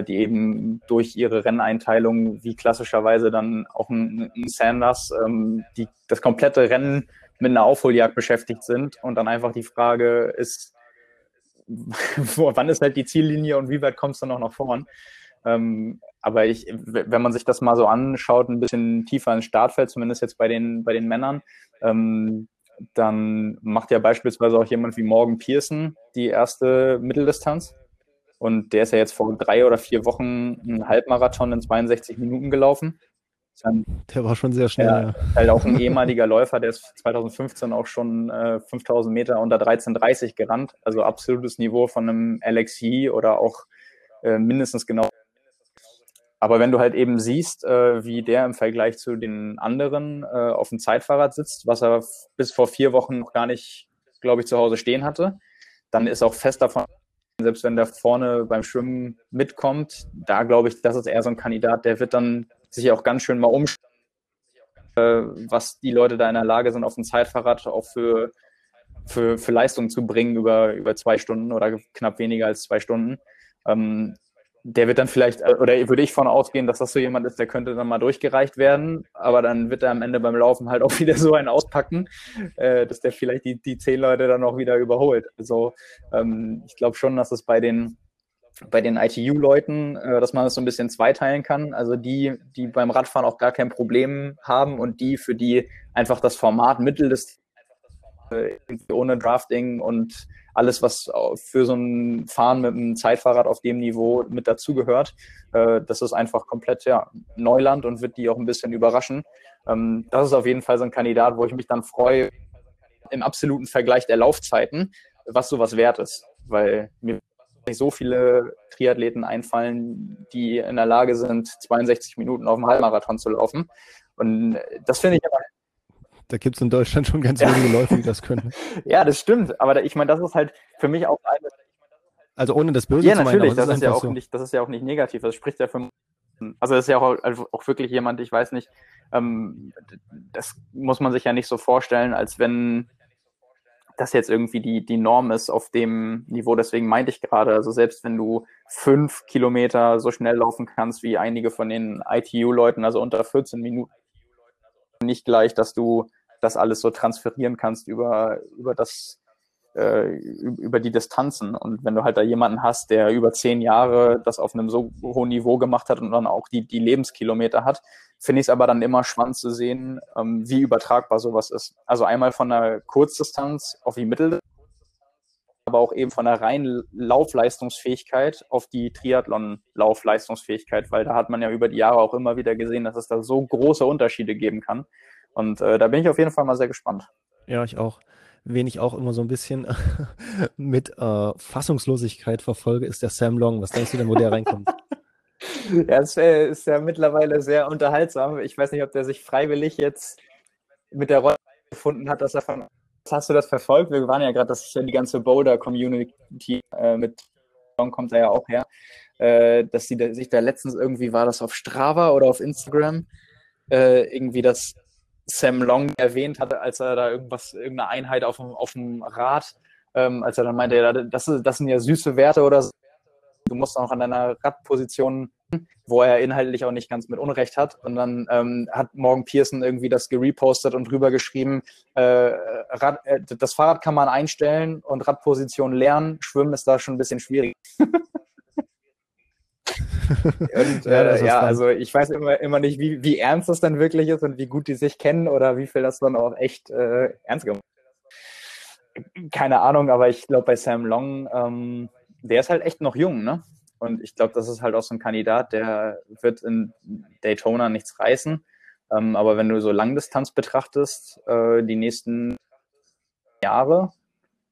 die eben durch ihre Renneinteilung, wie klassischerweise dann auch ein, ein Sanders, ähm, die das komplette Rennen mit einer Aufholjagd beschäftigt sind und dann einfach die Frage ist, wann ist halt die Ziellinie und wie weit kommst du noch nach vorn? Ähm, aber ich, wenn man sich das mal so anschaut, ein bisschen tiefer ins Startfeld, zumindest jetzt bei den, bei den Männern, ähm, dann macht ja beispielsweise auch jemand wie Morgan Pearson die erste Mitteldistanz. Und der ist ja jetzt vor drei oder vier Wochen einen Halbmarathon in 62 Minuten gelaufen. Dann, der war schon sehr schnell. Ja, halt auch ein ehemaliger Läufer, der ist 2015 auch schon äh, 5000 Meter unter 13,30 gerannt. Also absolutes Niveau von einem LXI oder auch äh, mindestens genau. Aber wenn du halt eben siehst, äh, wie der im Vergleich zu den anderen äh, auf dem Zeitfahrrad sitzt, was er bis vor vier Wochen noch gar nicht, glaube ich, zu Hause stehen hatte, dann ist auch fest davon selbst wenn der vorne beim Schwimmen mitkommt, da glaube ich, das ist eher so ein Kandidat, der wird dann sich auch ganz schön mal umschauen, äh, was die Leute da in der Lage sind, auf dem Zeitfahrrad auch für, für, für Leistung zu bringen über, über zwei Stunden oder knapp weniger als zwei Stunden. Ähm, der wird dann vielleicht, äh, oder würde ich von ausgehen, dass das so jemand ist, der könnte dann mal durchgereicht werden, aber dann wird er am Ende beim Laufen halt auch wieder so einen auspacken, äh, dass der vielleicht die, die zehn Leute dann auch wieder überholt. Also ähm, ich glaube schon, dass es bei den bei den ITU-Leuten, äh, dass man das so ein bisschen zweiteilen kann. Also die, die beim Radfahren auch gar kein Problem haben und die, für die einfach das Format Mittel des ohne Drafting und alles, was für so ein Fahren mit einem Zeitfahrrad auf dem Niveau mit dazugehört. Äh, das ist einfach komplett ja, Neuland und wird die auch ein bisschen überraschen. Ähm, das ist auf jeden Fall so ein Kandidat, wo ich mich dann freue, im absoluten Vergleich der Laufzeiten, was sowas wert ist. Weil mir nicht so viele Triathleten einfallen, die in der Lage sind, 62 Minuten auf dem Halbmarathon zu laufen. Und das finde ich aber. Da gibt es in Deutschland schon ganz wenige Leute, die das können. ja, das stimmt. Aber ich meine, das ist halt für mich auch eine. Also ohne das Böse ja, zu meinen. Ja, natürlich. Das, ist ja auch so. nicht, das ist ja auch nicht negativ. Das spricht ja für. Also das ist ja auch, also auch wirklich jemand, ich weiß nicht, ähm, das muss man sich ja nicht so vorstellen, als wenn das jetzt irgendwie die, die Norm ist auf dem Niveau. Deswegen meinte ich gerade, also selbst wenn du fünf Kilometer so schnell laufen kannst wie einige von den ITU-Leuten, also unter 14 Minuten, nicht gleich, dass du das alles so transferieren kannst über, über das äh, über die Distanzen. Und wenn du halt da jemanden hast, der über zehn Jahre das auf einem so hohen Niveau gemacht hat und dann auch die, die Lebenskilometer hat, finde ich es aber dann immer spannend zu sehen, ähm, wie übertragbar sowas ist. Also einmal von der Kurzdistanz auf die Mittel, aber auch eben von der reinen Laufleistungsfähigkeit auf die Triathlon-Laufleistungsfähigkeit, weil da hat man ja über die Jahre auch immer wieder gesehen, dass es da so große Unterschiede geben kann. Und äh, da bin ich auf jeden Fall mal sehr gespannt. Ja, ich auch wen ich auch immer so ein bisschen mit äh, Fassungslosigkeit verfolge, ist der Sam Long. Was denkst du denn, wo der reinkommt? Ja, es ist ja mittlerweile sehr unterhaltsam. Ich weiß nicht, ob der sich freiwillig jetzt mit der Rolle gefunden hat, dass er von. Hast du das verfolgt? Wir waren ja gerade, das ist ja die ganze Boulder-Community äh, mit Long kommt da ja auch her, äh, dass sie da, sich da letztens irgendwie war das auf Strava oder auf Instagram äh, irgendwie das Sam Long erwähnt hatte, als er da irgendwas, irgendeine Einheit auf dem, auf dem Rad, ähm, als er dann meinte, ja, das, das sind ja süße Werte oder so. Du musst auch an deiner Radposition, wo er inhaltlich auch nicht ganz mit Unrecht hat. Und dann ähm, hat Morgan Pearson irgendwie das gerepostet und drüber geschrieben, äh, Rad, äh, das Fahrrad kann man einstellen und Radposition lernen. Schwimmen ist da schon ein bisschen schwierig. Und ja, äh, ja also ich weiß immer, immer nicht, wie, wie ernst das dann wirklich ist und wie gut die sich kennen oder wie viel das dann auch echt äh, ernst gemacht Keine Ahnung, aber ich glaube bei Sam Long, ähm, der ist halt echt noch jung, ne? Und ich glaube, das ist halt auch so ein Kandidat, der wird in Daytona nichts reißen. Ähm, aber wenn du so Langdistanz betrachtest, äh, die nächsten Jahre,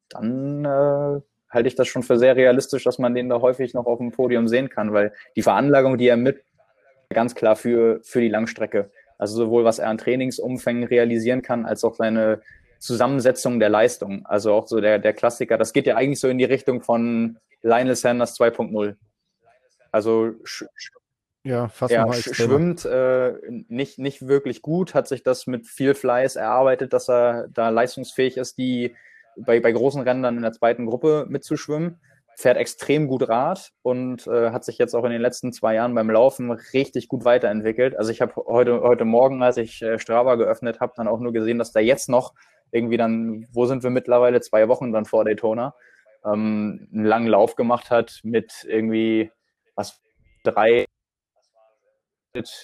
dann äh, halte ich das schon für sehr realistisch, dass man den da häufig noch auf dem Podium sehen kann, weil die Veranlagung, die er mit, ganz klar für, für die Langstrecke. Also sowohl was er an Trainingsumfängen realisieren kann, als auch seine Zusammensetzung der Leistung. Also auch so der, der Klassiker. Das geht ja eigentlich so in die Richtung von Lionel Sanders 2.0. Also ja, fast er schwimmt äh, nicht, nicht wirklich gut, hat sich das mit viel Fleiß erarbeitet, dass er da leistungsfähig ist, die bei, bei großen Rennen dann in der zweiten Gruppe mitzuschwimmen. Fährt extrem gut Rad und äh, hat sich jetzt auch in den letzten zwei Jahren beim Laufen richtig gut weiterentwickelt. Also ich habe heute, heute Morgen, als ich äh, Strava geöffnet habe, dann auch nur gesehen, dass da jetzt noch irgendwie dann, wo sind wir mittlerweile, zwei Wochen dann vor Daytona, ähm, einen langen Lauf gemacht hat mit irgendwie was drei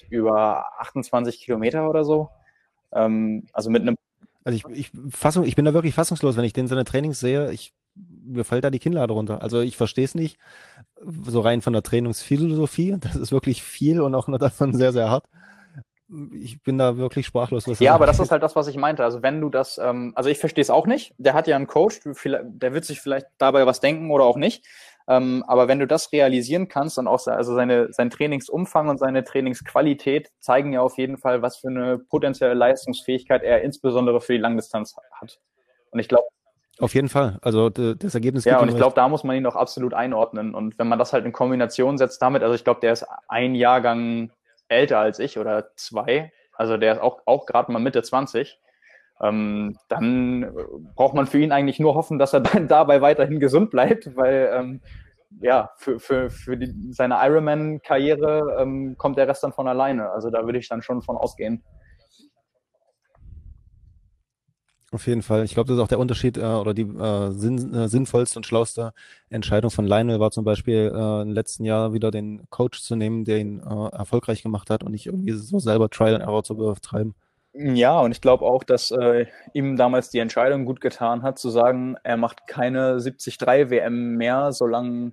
über 28 Kilometer oder so. Ähm, also mit einem also ich, ich, Fassung, ich bin da wirklich fassungslos, wenn ich den seine Trainings sehe. Ich, mir fällt da die Kinnlade runter. Also ich verstehe es nicht. So rein von der Trainingsphilosophie. Das ist wirklich viel und auch nur davon sehr, sehr hart. Ich bin da wirklich sprachlos. ja, aber das ist halt das, was ich meinte. Also wenn du das, ähm, also ich verstehe es auch nicht. Der hat ja einen Coach, der wird sich vielleicht dabei was denken oder auch nicht. Ähm, aber wenn du das realisieren kannst und auch also seine, sein Trainingsumfang und seine Trainingsqualität zeigen ja auf jeden Fall, was für eine potenzielle Leistungsfähigkeit er insbesondere für die Langdistanz hat. Und ich glaube, auf jeden Fall. Also das Ergebnis. Ja, und ich glaube, da muss man ihn auch absolut einordnen. Und wenn man das halt in Kombination setzt damit, also ich glaube, der ist ein Jahrgang älter als ich oder zwei. Also der ist auch, auch gerade mal Mitte 20 ähm, dann braucht man für ihn eigentlich nur hoffen, dass er dann dabei weiterhin gesund bleibt, weil ähm, ja, für, für, für die, seine Ironman-Karriere ähm, kommt der Rest dann von alleine. Also da würde ich dann schon von ausgehen. Auf jeden Fall. Ich glaube, das ist auch der Unterschied äh, oder die äh, sinn, äh, sinnvollste und schlauste Entscheidung von Lionel war zum Beispiel äh, im letzten Jahr wieder den Coach zu nehmen, der ihn äh, erfolgreich gemacht hat und nicht irgendwie so selber Trial and Error zu betreiben. Ja, und ich glaube auch, dass äh, ihm damals die Entscheidung gut getan hat, zu sagen, er macht keine 73 WM mehr, solange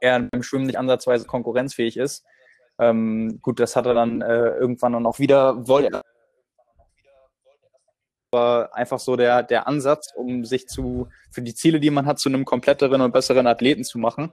er im Schwimmen nicht ansatzweise konkurrenzfähig ist. Ähm, gut, das hat er dann äh, irgendwann dann auch wieder, wollte aber einfach so der, der Ansatz, um sich zu, für die Ziele, die man hat, zu einem kompletteren und besseren Athleten zu machen,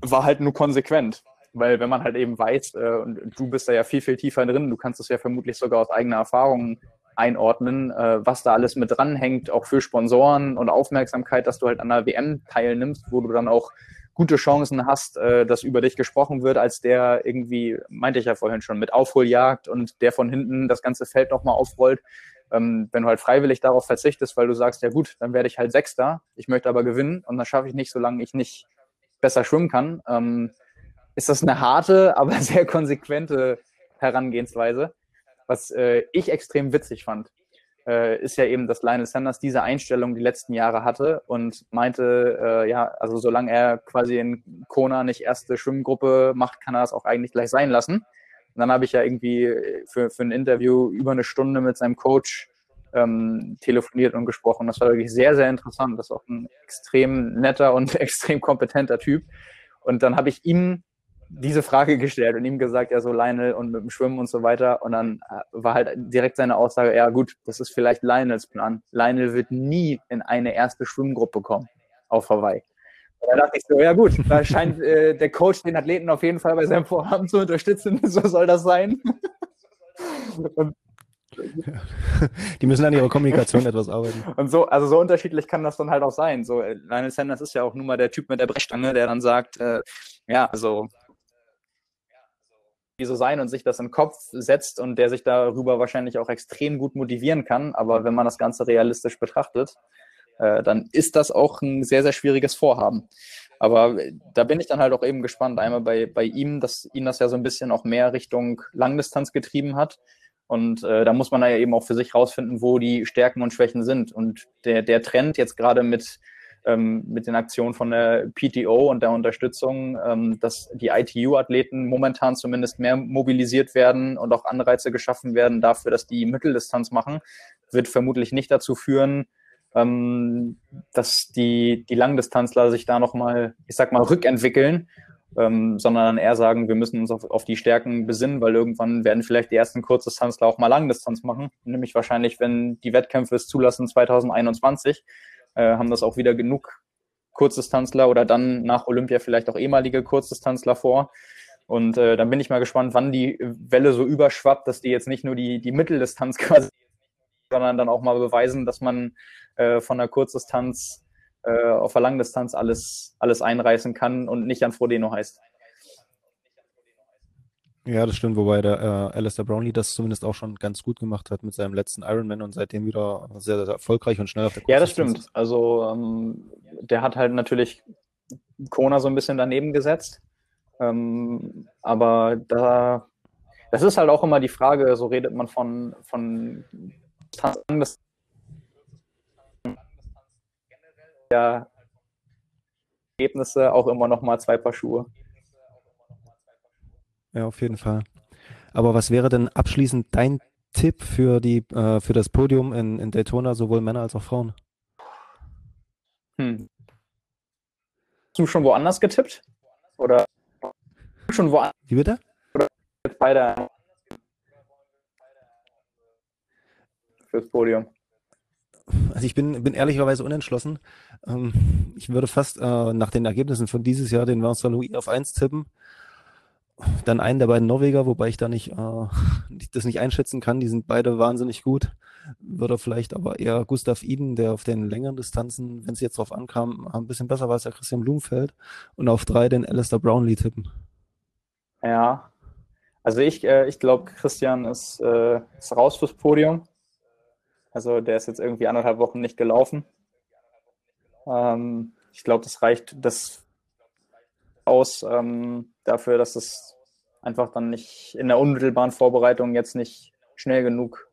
war halt nur konsequent. Weil wenn man halt eben weiß, äh, und du bist da ja viel, viel tiefer drin, du kannst es ja vermutlich sogar aus eigener Erfahrung einordnen, äh, was da alles mit dranhängt, auch für Sponsoren und Aufmerksamkeit, dass du halt an der WM teilnimmst, wo du dann auch gute Chancen hast, äh, dass über dich gesprochen wird, als der irgendwie, meinte ich ja vorhin schon, mit Aufholjagd und der von hinten das ganze Feld nochmal aufrollt. Ähm, wenn du halt freiwillig darauf verzichtest, weil du sagst, ja gut, dann werde ich halt Sechster, ich möchte aber gewinnen und das schaffe ich nicht, solange ich nicht besser schwimmen kann, ähm, ist das eine harte, aber sehr konsequente Herangehensweise, was äh, ich extrem witzig fand äh, ist ja eben, dass Lionel Sanders diese Einstellung die letzten Jahre hatte und meinte, äh, ja, also solange er quasi in Kona nicht erste Schwimmgruppe macht, kann er das auch eigentlich gleich sein lassen. Und dann habe ich ja irgendwie für, für ein Interview über eine Stunde mit seinem Coach ähm, telefoniert und gesprochen. Das war wirklich sehr, sehr interessant. Das ist auch ein extrem netter und extrem kompetenter Typ. Und dann habe ich ihm diese Frage gestellt und ihm gesagt, ja, so Lionel und mit dem Schwimmen und so weiter. Und dann äh, war halt direkt seine Aussage, ja gut, das ist vielleicht Lionels Plan. Lionel wird nie in eine erste Schwimmgruppe kommen auf Hawaii. Und da dachte ich so, ja gut, da scheint äh, der Coach den Athleten auf jeden Fall bei seinem Vorhaben zu unterstützen. so soll das sein. die müssen an ihrer Kommunikation etwas arbeiten. Und so, also so unterschiedlich kann das dann halt auch sein. So, äh, Lionel Sanders ist ja auch nun mal der Typ mit der Brechstange, der dann sagt, äh, ja, also so sein und sich das den Kopf setzt und der sich darüber wahrscheinlich auch extrem gut motivieren kann. Aber wenn man das Ganze realistisch betrachtet, äh, dann ist das auch ein sehr, sehr schwieriges Vorhaben. Aber da bin ich dann halt auch eben gespannt. Einmal bei, bei ihm, dass ihn das ja so ein bisschen auch mehr Richtung Langdistanz getrieben hat. Und äh, da muss man ja eben auch für sich rausfinden, wo die Stärken und Schwächen sind. Und der, der Trend jetzt gerade mit ähm, mit den Aktionen von der PTO und der Unterstützung, ähm, dass die ITU-Athleten momentan zumindest mehr mobilisiert werden und auch Anreize geschaffen werden dafür, dass die Mitteldistanz machen, wird vermutlich nicht dazu führen, ähm, dass die, die Langdistanzler sich da nochmal, ich sag mal, rückentwickeln, ähm, sondern eher sagen, wir müssen uns auf, auf die Stärken besinnen, weil irgendwann werden vielleicht die ersten Kurzdistanzler auch mal Langdistanz machen, nämlich wahrscheinlich, wenn die Wettkämpfe es zulassen 2021 äh, haben das auch wieder genug Kurzdistanzler oder dann nach Olympia vielleicht auch ehemalige Kurzdistanzler vor. Und äh, dann bin ich mal gespannt, wann die Welle so überschwappt, dass die jetzt nicht nur die, die Mitteldistanz quasi, sondern dann auch mal beweisen, dass man äh, von der Kurzdistanz äh, auf der Langdistanz alles, alles einreißen kann und nicht an Frodeno heißt. Ja, das stimmt, wobei der äh, Alistair Brownlee das zumindest auch schon ganz gut gemacht hat mit seinem letzten Ironman und seitdem wieder sehr, sehr erfolgreich und schnell auf der Kurs Ja, das stimmt. Also ähm, der hat halt natürlich Kona so ein bisschen daneben gesetzt. Ähm, aber da, das ist halt auch immer die Frage, so redet man von, von das ja, Ergebnisse auch immer noch mal zwei Paar Schuhe. Ja, auf jeden Fall. Aber was wäre denn abschließend dein Tipp für die äh, für das Podium in, in Daytona, sowohl Männer als auch Frauen? Hm. Hast du schon woanders getippt? Oder schon woanders? Wie bitte? Oder beide fürs Podium? Also ich bin, bin ehrlicherweise unentschlossen. Ähm, ich würde fast äh, nach den Ergebnissen von dieses Jahr den Vincent Louis auf 1 tippen dann einen der beiden Norweger, wobei ich da nicht äh, das nicht einschätzen kann. Die sind beide wahnsinnig gut. Würde vielleicht aber eher Gustav Iden, der auf den längeren Distanzen, wenn es jetzt drauf ankam, ein bisschen besser war als der Christian Blumfeld. Und auf drei den Alistair Brownlee tippen. Ja, also ich, äh, ich glaube, Christian ist, äh, ist raus fürs Podium. Also der ist jetzt irgendwie anderthalb Wochen nicht gelaufen. Ähm, ich glaube, das reicht das aus. Ähm, dafür, dass es einfach dann nicht in der unmittelbaren Vorbereitung jetzt nicht schnell genug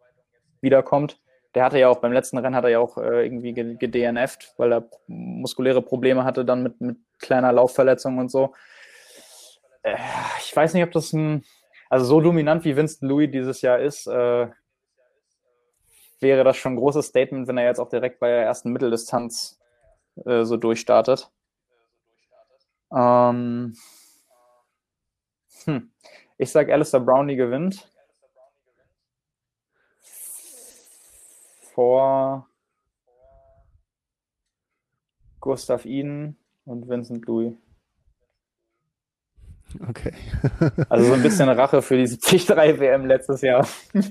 wiederkommt. Der hatte ja auch beim letzten Rennen hat er ja auch äh, irgendwie gedNFt, weil er muskuläre Probleme hatte dann mit, mit kleiner Laufverletzung und so. Äh, ich weiß nicht, ob das ein, also so dominant wie Winston Louis dieses Jahr ist, äh, wäre das schon ein großes Statement, wenn er jetzt auch direkt bei der ersten Mitteldistanz äh, so durchstartet. Ähm, hm. Ich sage, Alistair Brownlee gewinnt. vor Gustav Iden und Vincent Louis. Okay. also so ein bisschen Rache für die 73 WM letztes Jahr. ja,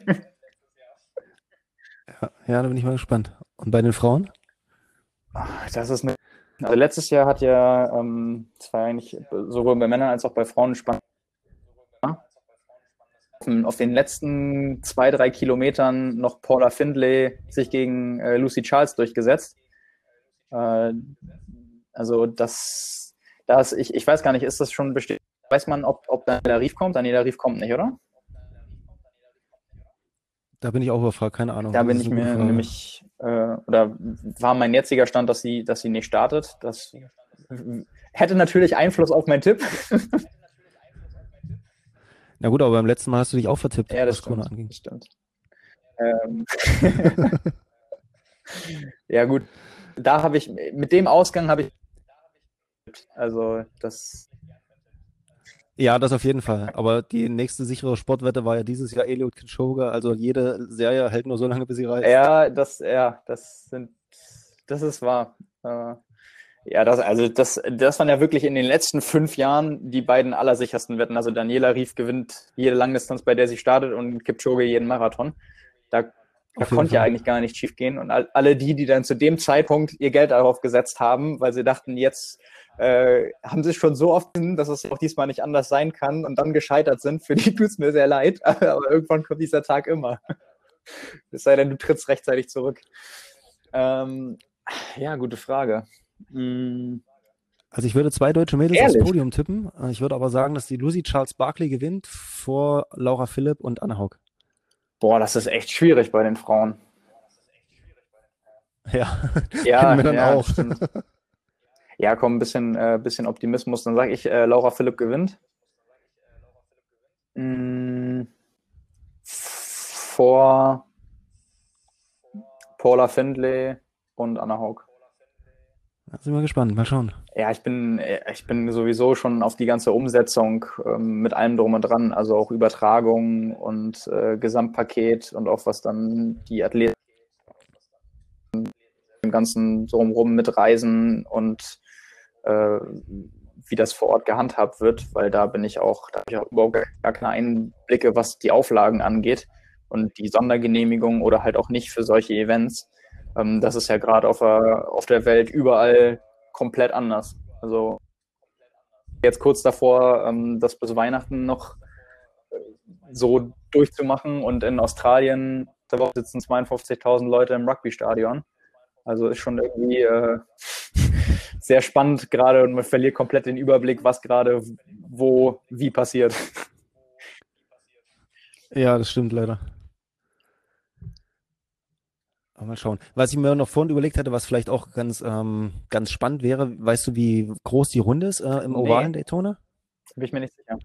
ja, da bin ich mal gespannt. Und bei den Frauen? Das ist eine. Also letztes Jahr hat ja, ähm, das eigentlich sowohl bei Männern als auch bei Frauen spannend. Auf den letzten zwei, drei Kilometern noch Paula Findlay sich gegen äh, Lucy Charles durchgesetzt. Äh, also das, das ich, ich weiß gar nicht, ist das schon bestätigt? Weiß man, ob, ob Daniela Rief kommt? Daniela Rief kommt nicht, oder? Da bin ich auch überfragt, keine Ahnung. Da bin ich mir nämlich, äh, oder war mein jetziger Stand, dass sie, dass sie nicht startet. Das hätte natürlich Einfluss auf meinen Tipp. Na gut, aber beim letzten Mal hast du dich auch vertippt, ja, das was Kona anging. Das stimmt. Ähm ja, gut. Da habe ich, mit dem Ausgang habe ich, also das ja, das auf jeden Fall. Aber die nächste sichere Sportwette war ja dieses Jahr Eliud Kipchoge. Also jede Serie hält nur so lange, bis sie reißt. Ja, das, ja, das sind, das ist wahr. Äh, ja, das, also das, das waren ja wirklich in den letzten fünf Jahren die beiden allersichersten Wetten. Also Daniela Rief gewinnt jede Langdistanz, bei der sie startet und Kipchoge jeden Marathon. Da, da konnte Fall. ja eigentlich gar nicht schief gehen. Und alle die, die dann zu dem Zeitpunkt ihr Geld darauf gesetzt haben, weil sie dachten, jetzt äh, haben sich schon so oft, dass es auch diesmal nicht anders sein kann und dann gescheitert sind. Für die tut es mir sehr leid, aber irgendwann kommt dieser Tag immer. Es sei denn, du trittst rechtzeitig zurück. Ähm, ja, gute Frage. Hm. Also ich würde zwei deutsche Mädels Ehrlich? aufs Podium tippen. Ich würde aber sagen, dass die Lucy Charles Barkley gewinnt vor Laura Philipp und Anna Haug. Boah, das ist echt schwierig bei den Frauen. Ja, ja, wir dann ja, auch. Stimmt. Ja, komm, ein bisschen, äh, bisschen Optimismus. Dann sage ich, äh, Laura Philipp gewinnt. Mm, vor Paula Findlay und Anna Haug. Da sind wir gespannt, mal schauen. Ja, ich bin, ich bin sowieso schon auf die ganze Umsetzung ähm, mit allem drum und dran, also auch Übertragung und äh, Gesamtpaket und auch was dann die Athleten ganzen drumherum mit Reisen und äh, wie das vor Ort gehandhabt wird, weil da bin ich auch, da habe ich auch überhaupt gar keine Einblicke, was die Auflagen angeht und die Sondergenehmigung oder halt auch nicht für solche Events. Ähm, das ist ja gerade auf, auf der Welt überall komplett anders. Also jetzt kurz davor, ähm, das bis Weihnachten noch äh, so durchzumachen und in Australien sitzen 52.000 Leute im Rugby-Stadion. Also ist schon irgendwie äh, sehr spannend gerade und man verliert komplett den Überblick, was gerade wo, wie passiert. Ja, das stimmt leider. Aber mal schauen. Was ich mir noch vorhin überlegt hatte, was vielleicht auch ganz, ähm, ganz spannend wäre, weißt du, wie groß die Runde ist äh, im ovalen nee. Daytona? Bin ich mir nicht sicher.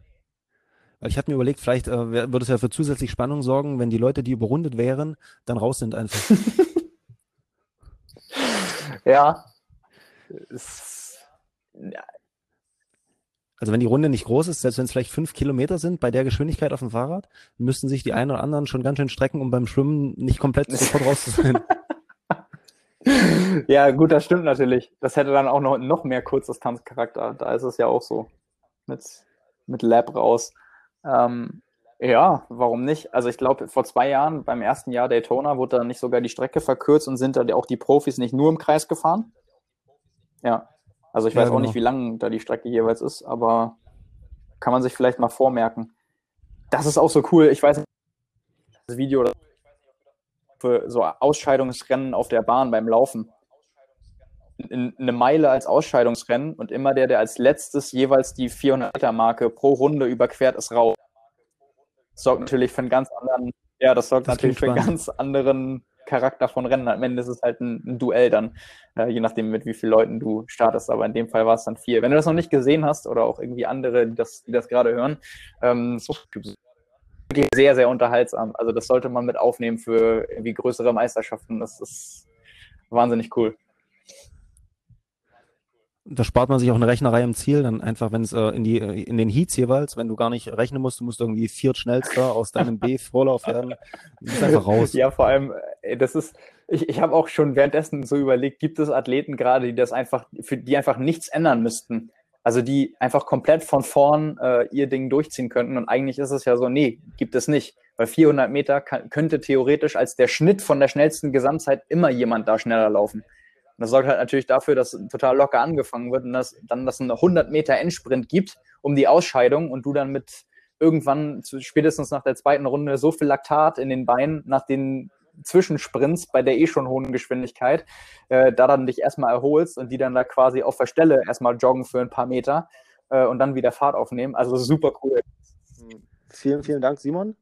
Weil ich hatte mir überlegt, vielleicht äh, würde es ja für zusätzlich Spannung sorgen, wenn die Leute, die überrundet wären, dann raus sind einfach. ja, ist, ja. Also wenn die Runde nicht groß ist, selbst wenn es vielleicht fünf Kilometer sind, bei der Geschwindigkeit auf dem Fahrrad, müssten sich die einen oder anderen schon ganz schön strecken, um beim Schwimmen nicht komplett sofort raus zu sein. ja, gut, das stimmt natürlich. Das hätte dann auch noch, noch mehr Kurzdistanzcharakter. Da ist es ja auch so. Mit, mit Lab raus. Ähm, ja, warum nicht? Also ich glaube, vor zwei Jahren, beim ersten Jahr Daytona, wurde da nicht sogar die Strecke verkürzt und sind da auch die Profis nicht nur im Kreis gefahren, ja. Also ich weiß ja, genau. auch nicht, wie lang da die Strecke jeweils ist, aber kann man sich vielleicht mal vormerken. Das ist auch so cool. Ich weiß nicht, das Video für so Ausscheidungsrennen auf der Bahn beim Laufen. Eine Meile als Ausscheidungsrennen und immer der, der als letztes jeweils die 400-Meter-Marke pro Runde überquert, ist raus. Das sorgt natürlich für einen ganz anderen, ja, das sorgt das natürlich für einen ganz anderen Charakter von Rennen. Am Ende ist es halt ein, ein Duell dann, äh, je nachdem, mit wie vielen Leuten du startest. Aber in dem Fall war es dann vier. Wenn du das noch nicht gesehen hast oder auch irgendwie andere, die das, die das gerade hören, ähm, so wirklich sehr, sehr unterhaltsam. Also das sollte man mit aufnehmen für irgendwie größere Meisterschaften. Das ist wahnsinnig cool. Da spart man sich auch eine Rechnerei im Ziel, dann einfach, wenn es äh, in äh, in den Heats jeweils, wenn du gar nicht rechnen musst, du musst irgendwie viert schnellster aus deinem B Vorlauf werden, du bist einfach raus. Ja, vor allem, das ist, ich, ich habe auch schon währenddessen so überlegt, gibt es Athleten gerade, die das einfach, für die einfach nichts ändern müssten? Also die einfach komplett von vorn äh, ihr Ding durchziehen könnten. Und eigentlich ist es ja so, nee, gibt es nicht. Weil 400 Meter kann, könnte theoretisch als der Schnitt von der schnellsten Gesamtzeit immer jemand da schneller laufen. Und das sorgt halt natürlich dafür, dass total locker angefangen wird und dass dann das einen 100 Meter Endsprint gibt um die Ausscheidung und du dann mit irgendwann spätestens nach der zweiten Runde so viel Laktat in den Beinen nach den Zwischensprints bei der eh schon hohen Geschwindigkeit, äh, da dann dich erstmal erholst und die dann da quasi auf der Stelle erstmal joggen für ein paar Meter äh, und dann wieder Fahrt aufnehmen. Also super cool. Vielen, vielen Dank, Simon,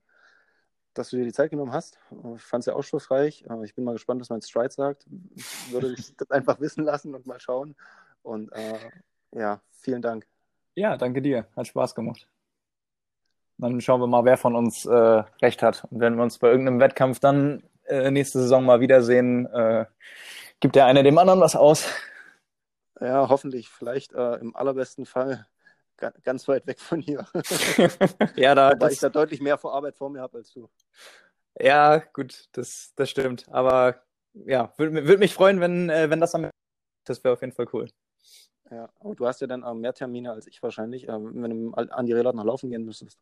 dass du dir die Zeit genommen hast. Ich fand es ja ausschlussreich. Ich bin mal gespannt, was mein Stride sagt. Ich würde dich das einfach wissen lassen und mal schauen. Und äh, ja, vielen Dank. Ja, danke dir. Hat Spaß gemacht. Dann schauen wir mal, wer von uns äh, recht hat. Und wenn wir uns bei irgendeinem Wettkampf dann äh, nächste Saison mal wiedersehen, äh, gibt der eine dem anderen was aus. Ja, hoffentlich. Vielleicht äh, im allerbesten Fall ganz weit weg von hier. ja, da. Weil ich da deutlich mehr vor Arbeit vor mir habe als du. Ja, gut, das, das stimmt. Aber ja, würde würd mich freuen, wenn, äh, wenn das am Das wäre auf jeden Fall cool. Ja, aber du hast ja dann äh, mehr Termine als ich wahrscheinlich, äh, wenn du an die Räder noch laufen gehen müsstest.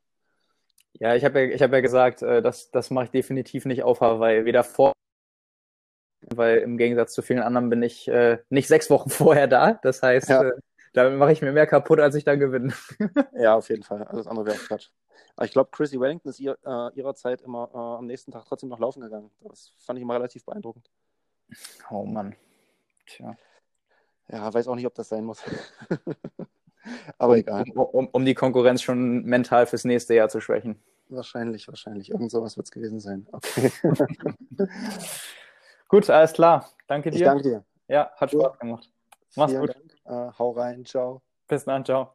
Ja, ich habe ja, hab ja gesagt, äh, das, das mache ich definitiv nicht auf weil weder vor, weil im Gegensatz zu vielen anderen bin ich äh, nicht sechs Wochen vorher da. Das heißt, ja. äh, damit mache ich mir mehr kaputt, als ich da gewinne. ja, auf jeden Fall. Also das andere wäre auch Quatsch. Aber ich glaube, Chrissy Wellington ist ihr, äh, ihrer Zeit immer äh, am nächsten Tag trotzdem noch laufen gegangen. Das fand ich immer relativ beeindruckend. Oh Mann. Tja. Ja, weiß auch nicht, ob das sein muss. Aber egal. Um, um, um, die Konkurrenz schon mental fürs nächste Jahr zu schwächen. Wahrscheinlich, wahrscheinlich. Irgend sowas wird es gewesen sein. Okay. gut, alles klar. Danke dir. Ich danke dir. Ja, hat Spaß gemacht. Mach's Vielen gut. Dank. Uh, hau rein. Ciao. Bis dann. Ciao.